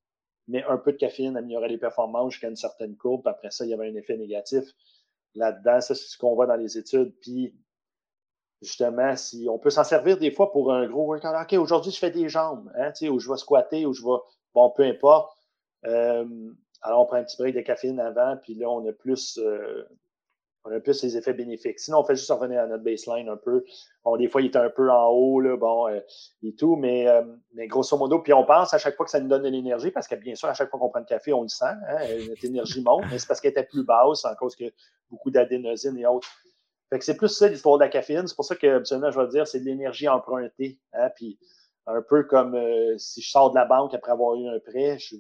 mais un peu de caféine améliorerait les performances jusqu'à une certaine courbe. Après ça, il y avait un effet négatif là-dedans. Ça, c'est ce qu'on voit dans les études. Puis justement, si on peut s'en servir des fois pour un gros workout. OK, aujourd'hui, je fais des jambes, hein, ou je vais squatter, ou je vais. Bon, peu importe. Euh, alors on prend un petit break de caféine avant, puis là, on a plus, on a plus les effets bénéfiques. Sinon, on fait juste revenir à notre baseline un peu. Bon, des fois, il est un peu en haut, là, bon, euh, et tout, mais, euh, mais grosso modo, puis on pense à chaque fois que ça nous donne de l'énergie, parce que bien sûr, à chaque fois qu'on prend le café, on le sent, hein, notre énergie monte, mais c'est parce qu'elle était plus basse, en cause que beaucoup d'adénosine et autres. C'est plus ça l'histoire de la caféine. C'est pour ça que, je vais dire, c'est de l'énergie empruntée. Hein, puis un peu comme euh, si je sors de la banque après avoir eu un prêt, je,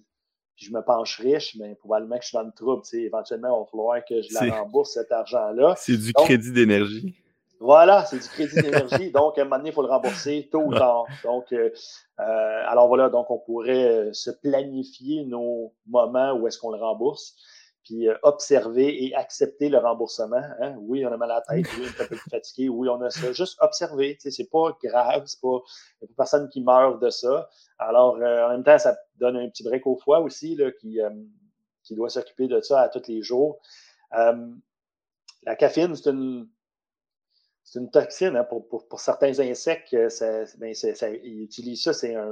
puis je me penche riche, mais probablement que je suis dans le trouble. Éventuellement, il va falloir que je la rembourse, cet argent-là. C'est du crédit d'énergie. Voilà, c'est du crédit d'énergie. donc, à un moment donné, il faut le rembourser tôt ou tard. Donc, euh, euh, alors voilà, donc on pourrait se planifier nos moments où est-ce qu'on le rembourse puis euh, observer et accepter le remboursement. Hein. Oui, on a mal à la tête, oui, on est un peu fatigué, oui, on a ça. Juste observer, c'est pas grave, c'est pas, il n'y a pas personne qui meurt de ça. Alors, euh, en même temps, ça donne un petit break au foie aussi, là, qui, euh, qui doit s'occuper de ça à tous les jours. la caféine, c'est une, c'est une toxine hein, pour, pour, pour, certains insectes. Ça, ben, ça, ils utilisent ça, c'est un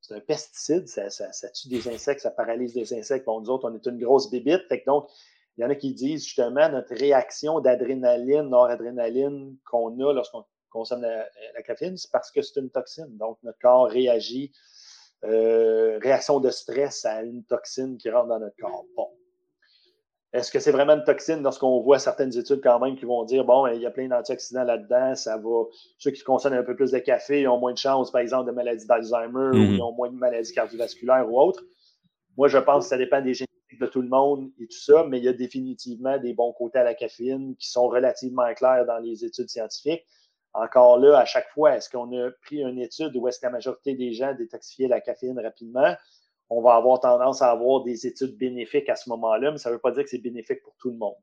c'est un pesticide, ça, tue des insectes, ça paralyse des insectes. Bon, nous autres, on est une grosse bébite. Fait donc, il y en a qui disent justement notre réaction d'adrénaline, noradrénaline qu'on a lorsqu'on consomme la, caféine, c'est parce que c'est une toxine. Donc, notre corps réagit, euh, réaction de stress à une toxine qui rentre dans notre corps. Bon. Est-ce que c'est vraiment une toxine lorsqu'on voit certaines études quand même qui vont dire, bon, il y a plein d'antioxydants là-dedans, ça va, ceux qui consomment un peu plus de café ont moins de chances, par exemple, de maladie d'Alzheimer ou mhm. ils ont moins de maladies cardiovasculaires ou autres. Moi, je pense que ça dépend des génétiques de tout le monde et tout ça, mais il y a définitivement des bons côtés à la caféine qui sont relativement clairs dans les études scientifiques. Encore là, à chaque fois, est-ce qu'on a pris une étude où est-ce que la majorité des gens détoxifiaient la caféine rapidement? On va avoir tendance à avoir des études bénéfiques à ce moment-là, mais ça ne veut pas dire que c'est bénéfique pour tout le monde.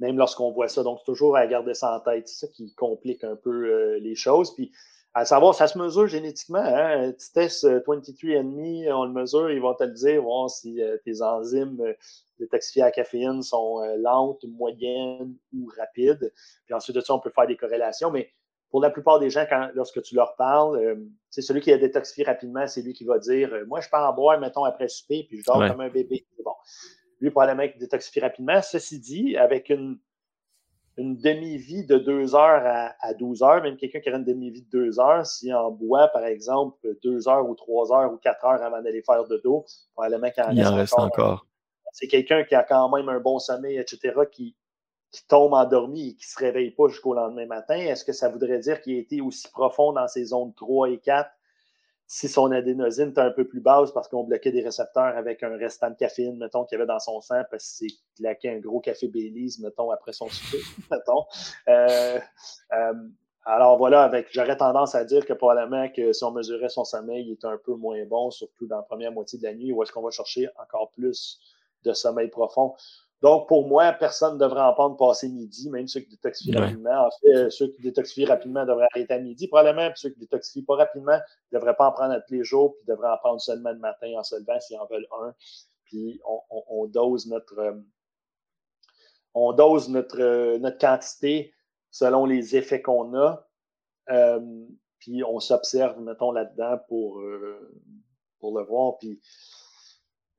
Même lorsqu'on voit ça. Donc, toujours à garder ça en tête. C'est ça qui complique un peu euh, les choses. Puis, à savoir, ça se mesure génétiquement. Hein? Un petit test 23andMe, euh, on le mesure, ils vont te le dire, voir si euh, tes enzymes détoxifiées à caféine sont lentes, moyennes ou rapides. Puis ensuite de ça, on peut faire des corrélations. Mais pour la plupart des gens, quand, lorsque tu leur parles, euh, c'est celui qui a détoxifié rapidement, c'est lui qui va dire euh, Moi, je pars en boire, mettons, après souper, puis je dors comme un bébé. Bon. Lui, probablement, qui détoxifie rapidement. Ceci dit, avec une, une demi-vie de 2 heures à, à 12 heures, même quelqu'un qui a une demi-vie de 2 heures, s'il en boit, par exemple, 2 heures ou 3 heures ou 4 heures avant d'aller faire de dos, probablement qu'il en, Il en reste encore. C'est quelqu'un qui a quand même un bon sommeil, etc., qui, qui tombe endormi et qui ne se réveille pas jusqu'au lendemain matin, est-ce que ça voudrait dire qu'il a été aussi profond dans ces zones 3 et 4 si son adénosine était un peu plus basse parce qu'on bloquait des récepteurs avec un restant de caféine, mettons, qu'il y avait dans son sang parce qu'il claquait un gros café Baileys, mettons, après son souper, mettons. Euh, euh, alors voilà, avec j'aurais tendance à dire que probablement que si on mesurait son sommeil, il est un peu moins bon, surtout dans la première moitié de la nuit, où est-ce qu'on va chercher encore plus de sommeil profond? Donc, pour moi, personne ne devrait en prendre passer midi, même ceux qui détoxifient rapidement. En fait, ceux qui détoxifient rapidement devraient arrêter à midi, probablement, puis ceux qui détoxifient pas rapidement ne devraient pas en prendre à tous les jours, puis devraient en prendre seulement le matin en se levant s'ils en veulent un. Puis on, dose notre euh, on dose notre, euh, notre quantité selon les effets qu'on a. Euh, puis on s'observe, mettons, là-dedans pour, pour le voir. Puis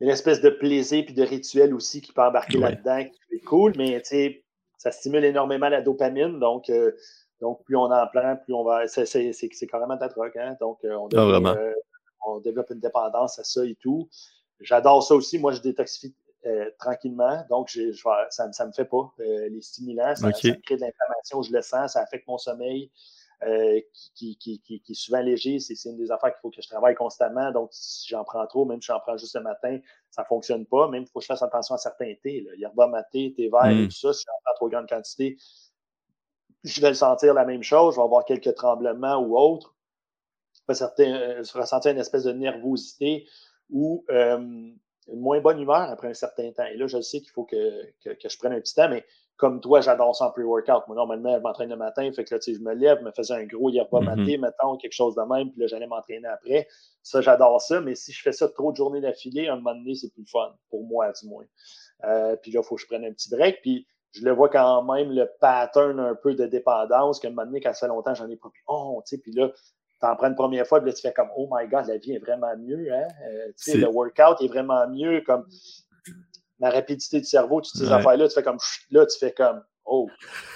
une espèce de plaisir puis de rituel aussi qui peut embarquer là-dedans, qui est cool, mais ça stimule énormément la dopamine, donc, euh, donc plus on en prend, plus on va. C'est carrément ta drogue, hein? Donc, euh, on, ah, euh, on, développe une dépendance à ça et tout. J'adore ça aussi. Moi, je détoxifie tranquillement, donc je, ça ne me fait pas. les stimulants, ça, ça crée de l'inflammation, je le sens, ça affecte mon sommeil. Euh, qui, qui, qui, qui, est souvent léger. C'est une des affaires qu'il faut que je travaille constamment. Donc, si j'en prends trop, même si j'en prends juste le matin, ça ne fonctionne pas. Même il faut que je fasse attention à certains thés. Yerba maté, thé vert et mm. tout ça, si j'en prends trop grande quantité, je vais le sentir la même chose. Je vais avoir quelques tremblements ou autres. Je vais, certains, je ressentir une espèce de nervosité ou euh, une moins bonne humeur après un certain temps. Et là, je sais qu'il faut que, que, que, je prenne un petit temps, mais comme toi, j'adore ça en pre-workout. Moi, normalement, je m'entraîne le matin, fait que là, tu sais, je me lève, je me faisais un gros yerba mm maté, mettons, quelque chose de même, puis là, j'allais m'entraîner après. Ça, j'adore ça, mais si je fais ça trop de journées d'affilée, un moment donné, c'est plus fun, pour moi, du moins. Euh, puis là, il faut que je prenne un petit break, puis je le vois quand même, le pattern un peu de dépendance, qu'à un moment donné, quand ça fait longtemps, j'en ai pas plus oh, tu sais, puis là, en prends une première fois, puis là, tu fais comme Oh my God, la vie est vraiment mieux. Hein? Euh, le workout est vraiment mieux. Comme la rapidité du cerveau, toutes ces affaires-là, tu fais comme là, tu fais comme Oh.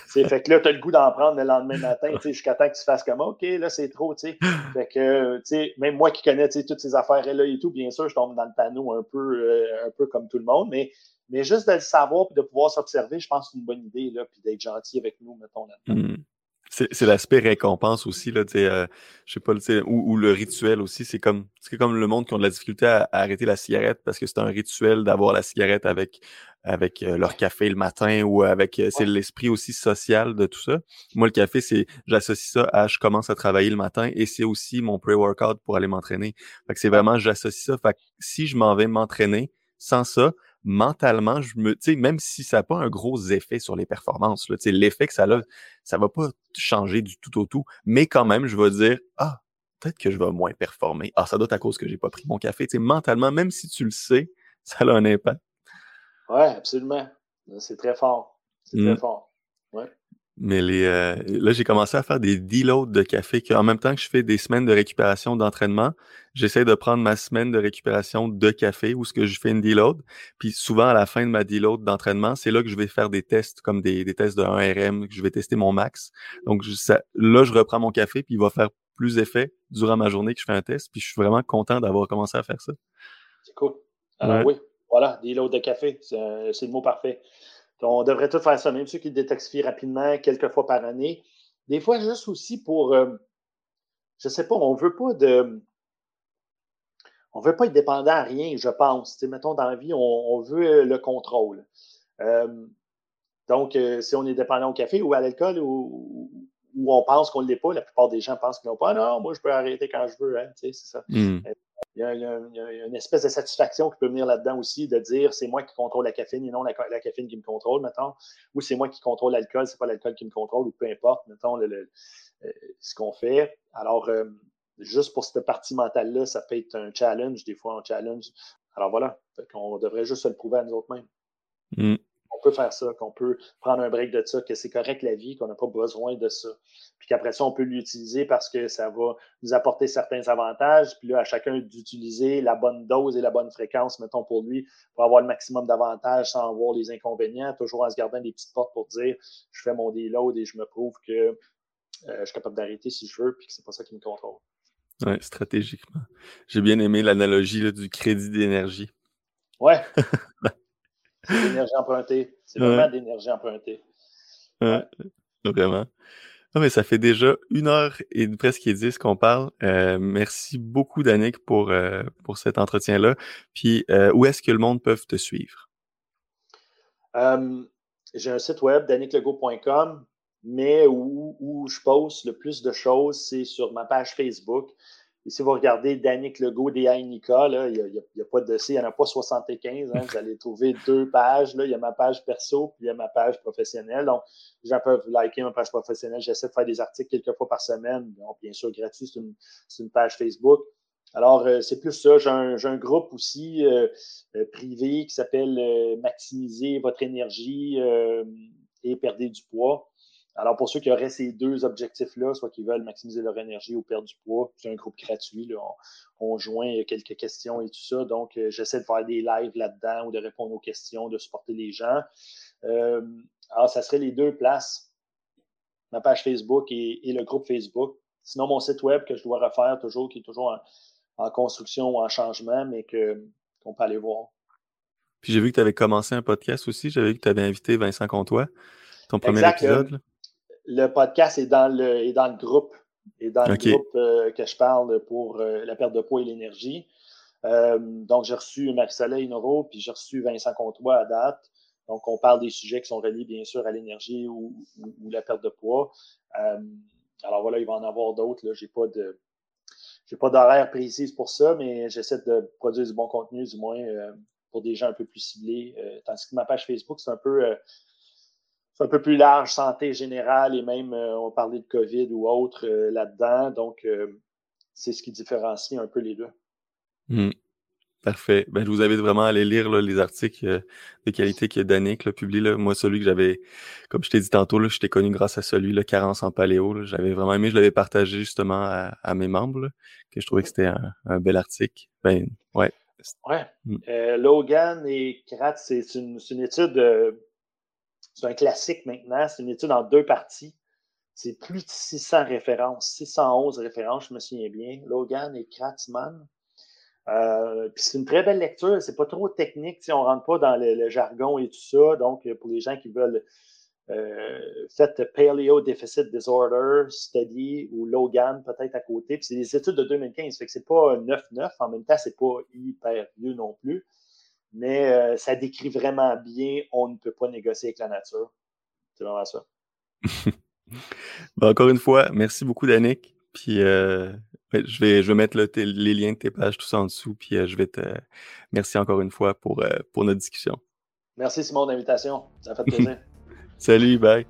fait que là, tu as le goût d'en prendre le lendemain matin, jusqu'à temps que tu fasses comme OK, là, c'est trop. Fait que même moi qui connais toutes ces affaires-là et tout, bien sûr, je tombe dans le panneau un peu, euh, un peu comme tout le monde, mais, mais juste de le savoir et de pouvoir s'observer, je pense que c'est une bonne idée, là, puis d'être gentil avec nous, mettons là-dedans. Mmh. C'est l'aspect récompense aussi, là, euh, je sais pas, ou, ou, le rituel aussi. C'est comme, c'est comme le monde qui ont de la difficulté à, arrêter la cigarette parce que c'est un rituel d'avoir la cigarette avec, avec euh, leur café le matin ou avec, euh, c'est l'esprit aussi social de tout ça. Moi, le café, c'est, j'associe ça à je commence à travailler le matin et c'est aussi mon pre-workout pour aller m'entraîner. Fait que c'est vraiment, j'associe ça. Fait que si je m'en vais m'entraîner sans ça, mentalement, je me, tu sais, même si ça n'a pas un gros effet sur les performances, tu sais, l'effet que ça a, ça va pas changer du tout au tout, mais quand même, je vais dire, ah, peut-être que je vais moins performer. Ah, ça doit être à cause que j'ai pas pris mon café. Tu sais, mentalement, même si tu le sais, ça a un impact. Oui, absolument. C'est très fort. C'est très mmh. fort. Mais les, euh, là, j'ai commencé à faire des deloads de café. En même temps que je fais des semaines de récupération d'entraînement, j'essaie de prendre ma semaine de récupération de café où ce que je fais une deload. Puis souvent, à la fin de ma deload d'entraînement, c'est là que je vais faire des tests comme des, des tests de 1RM, que je vais tester mon max. Donc là, je reprends mon café, puis il va faire plus effet durant ma journée que je fais un test. Puis je suis vraiment content d'avoir commencé à faire ça. C'est cool. Alors oui, voilà, deload de café, c'est le mot parfait. On devrait tout faire ça, même ceux qui détoxifient rapidement, quelques fois par année. Des fois, juste aussi pour, euh, je ne sais pas, on ne veut pas de. On veut pas être dépendant à rien, je pense. mettons, dans la vie, on, veut le contrôle. Euh, donc, euh, si on est dépendant au café ou à l'alcool ou, on pense qu'on ne l'est pas, la plupart des gens pensent qu'ils n'ont pas. Non, moi, je peux arrêter quand je veux. Hein, c'est ça. Hmm. Il y, a, une espèce de satisfaction qui peut venir là-dedans aussi, de dire c'est moi qui contrôle la caféine et non la, caféine qui me contrôle, mettons, ou c'est moi qui contrôle l'alcool, c'est pas l'alcool qui me contrôle, ou peu importe, mettons, euh, ce qu'on fait. Alors, euh, juste pour cette partie mentale-là, ça peut être un challenge, des fois un challenge. Alors voilà, on devrait juste se le prouver à nous autres mêmes. Mm on peut faire ça, qu'on peut prendre un break de ça, que c'est correct la vie, qu'on n'a pas besoin de ça. Puis qu'après ça, on peut l'utiliser parce que ça va nous apporter certains avantages. Puis là, à chacun d'utiliser la bonne dose et la bonne fréquence, mettons, pour lui, pour avoir le maximum d'avantages sans avoir les inconvénients, toujours en se gardant des petites portes pour dire je fais mon déload et je me prouve que euh, je suis capable d'arrêter si je veux, puis que c'est pas ça qui me contrôle. Oui, stratégiquement. J'ai bien aimé l'analogie du crédit d'énergie. Ouais. C'est l'énergie empruntée. C'est vraiment d'énergie empruntée. Ouais. Vraiment. Non, mais ça fait déjà une heure et presque dix qu'on parle. Euh, merci beaucoup, Danick, pour, euh, pour cet entretien-là. Puis, euh, où est-ce que le monde peut te suivre? J'ai un site web, daniclego.com, mais où, où, je poste le plus de choses, c'est sur ma page Facebook. Et si vous regardez Danick Legault, DA Nika, il n'y a, pas de C, il n'y en a pas 75. Hein, vous allez trouver deux pages. Là. Il y a ma page perso, puis il y a ma page professionnelle. Donc, les gens peuvent liker ma page professionnelle. J'essaie de faire des articles quelques fois par semaine. Donc, bien sûr, gratuit, c'est une, page Facebook. Alors, euh, c'est plus ça. J'ai un, groupe aussi euh, euh, privé qui s'appelle Maximiser votre énergie et perdre du poids. Alors, pour ceux qui auraient ces deux objectifs-là, soit qu'ils veulent maximiser leur énergie ou perdre du poids, c'est un groupe gratuit. On, joint quelques questions et tout ça. Donc, euh, j'essaie de faire des lives là-dedans ou de répondre aux questions, de supporter les gens. Euh, alors, ça serait les deux places, ma page Facebook et, le groupe Facebook. Sinon, mon site web que je dois refaire toujours, qui est toujours en, construction ou en changement, mais qu'on peut aller voir. Puis j'ai vu que tu avais commencé un podcast aussi. J'avais vu que tu avais invité Vincent Comtois, ton premier épisode le podcast est dans le, est dans le groupe. Et dans le groupe euh, que je parle pour euh, la perte de poids et l'énergie. Euh, donc, j'ai reçu Marie-Soleil Noro, puis j'ai reçu Vincent Comtois à date. Donc, on parle des sujets qui sont reliés, bien sûr, à l'énergie ou, la perte de poids. alors voilà, il va en avoir d'autres. Je n'ai pas de. J'ai pas d'horaire précis pour ça, mais j'essaie de produire du bon contenu, du moins, pour des gens un peu plus ciblés. tandis que ma page Facebook, c'est un peu un peu plus large, santé générale, et même euh, on parlait de COVID ou autre euh, là-dedans. Donc, euh, c'est ce qui différencie un peu les deux. Hmm. Parfait. Ben, je vous invite vraiment à aller lire les articles euh, de qualité que Danick publie. Là. Moi, celui que j'avais, comme je t'ai dit tantôt, là, je t'ai connu grâce à celui, là, Carence en paléo. J'avais vraiment aimé, je l'avais partagé justement à, mes membres, que je trouvais que c'était un, bel article. Ben, ouais. Ouais. Mm. Euh, Logan et Kratz, c'est une, une, étude, euh, c'est un classique maintenant, c'est une étude en deux parties. C'est plus de 600 références, 611 références, je me souviens bien. Logan et Kratzman. Euh, puis c'est une très belle lecture, c'est pas trop technique, on rentre pas dans le, jargon et tout ça. Donc, pour les gens qui veulent, euh, faites Paleo Deficit Disorder Study ou Logan peut-être à côté. Puis c'est des études de 2015, fait que c'est pas 9-9, en même temps, c'est pas hyper vieux non plus. Mais euh, ça décrit vraiment bien on ne peut pas négocier avec la nature. C'est vraiment ça. Ben, encore une fois, merci beaucoup, Danick. Puis euh, je, vais, je vais mettre les liens de tes pages, tout ça en dessous. Puis euh, je vais te. Merci encore une fois pour, euh, pour notre discussion. Merci Simon d'invitation. Ça fait plaisir. Salut, bye.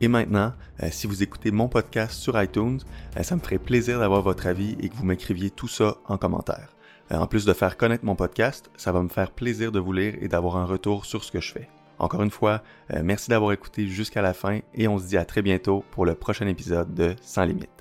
Et maintenant, si vous écoutez mon podcast sur iTunes, ça me ferait plaisir d'avoir votre avis et que vous m'écriviez tout ça en commentaire. En plus de faire connaître mon podcast, ça va me faire plaisir de vous lire et d'avoir un retour sur ce que je fais. Encore une fois, merci d'avoir écouté jusqu'à la fin et on se dit à très bientôt pour le prochain épisode de Sans Limites.